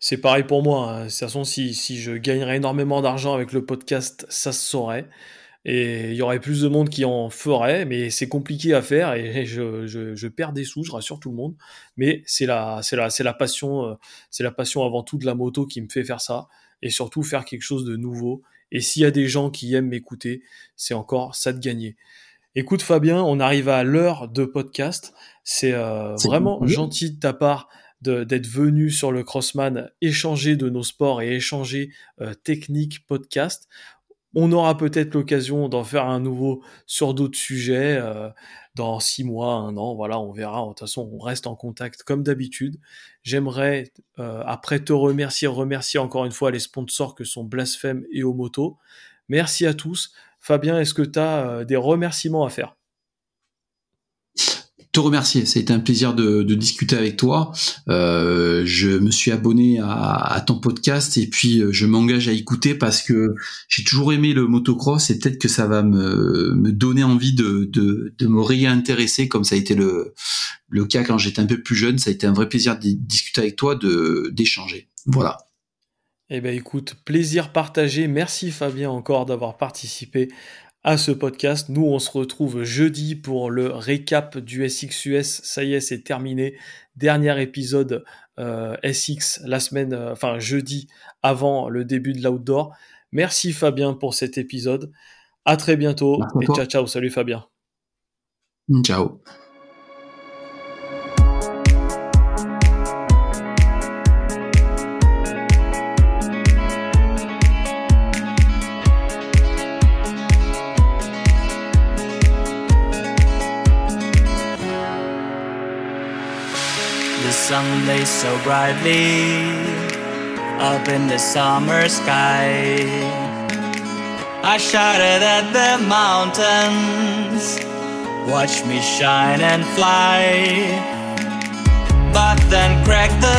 [SPEAKER 2] C'est pareil pour moi. Hein. De toute façon, si, si je gagnerais énormément d'argent avec le podcast, ça se saurait et il y aurait plus de monde qui en ferait, mais c'est compliqué à faire et je, je, je, perds des sous, je rassure tout le monde. Mais c'est la, c'est la, c'est la passion, euh, c'est la passion avant tout de la moto qui me fait faire ça et surtout faire quelque chose de nouveau. Et s'il y a des gens qui aiment m'écouter, c'est encore ça de gagner. Écoute Fabien, on arrive à l'heure de podcast. C'est euh, vraiment gentil de ta part d'être venu sur le Crossman échanger de nos sports et échanger euh, technique podcast. On aura peut-être l'occasion d'en faire un nouveau sur d'autres sujets euh, dans six mois, un an. Voilà, on verra. De toute façon, on reste en contact comme d'habitude. J'aimerais, euh, après te remercier, remercier encore une fois les sponsors que sont Blasphème et Omoto. Merci à tous. Fabien, est-ce que tu as euh, des remerciements à faire?
[SPEAKER 1] Te remercier. Ça a été un plaisir de, discuter avec toi. Euh, je me suis abonné à, ton podcast et puis euh, je m'engage à écouter parce que j'ai toujours aimé le motocross et peut-être que ça va me, me donner envie de, de, de me réintéresser comme ça a été le, le cas quand j'étais un peu plus jeune. Ça a été un vrai plaisir de discuter avec toi, de d'échanger. Voilà.
[SPEAKER 2] Eh ben écoute, plaisir partagé. Merci Fabien encore d'avoir participé à ce podcast. Nous, on se retrouve jeudi pour le récap du SXUS. Ça y est, c'est terminé. Dernier épisode euh, SX la semaine, euh, enfin jeudi avant le début de l'outdoor. Merci Fabien pour cet épisode. À très bientôt et ciao ciao. Salut Fabien.
[SPEAKER 1] Ciao. Sun lays so brightly up in the summer sky. I shouted at the mountains, watch me shine and fly. But then cracked the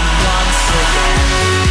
[SPEAKER 1] again.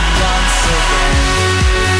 [SPEAKER 3] once again.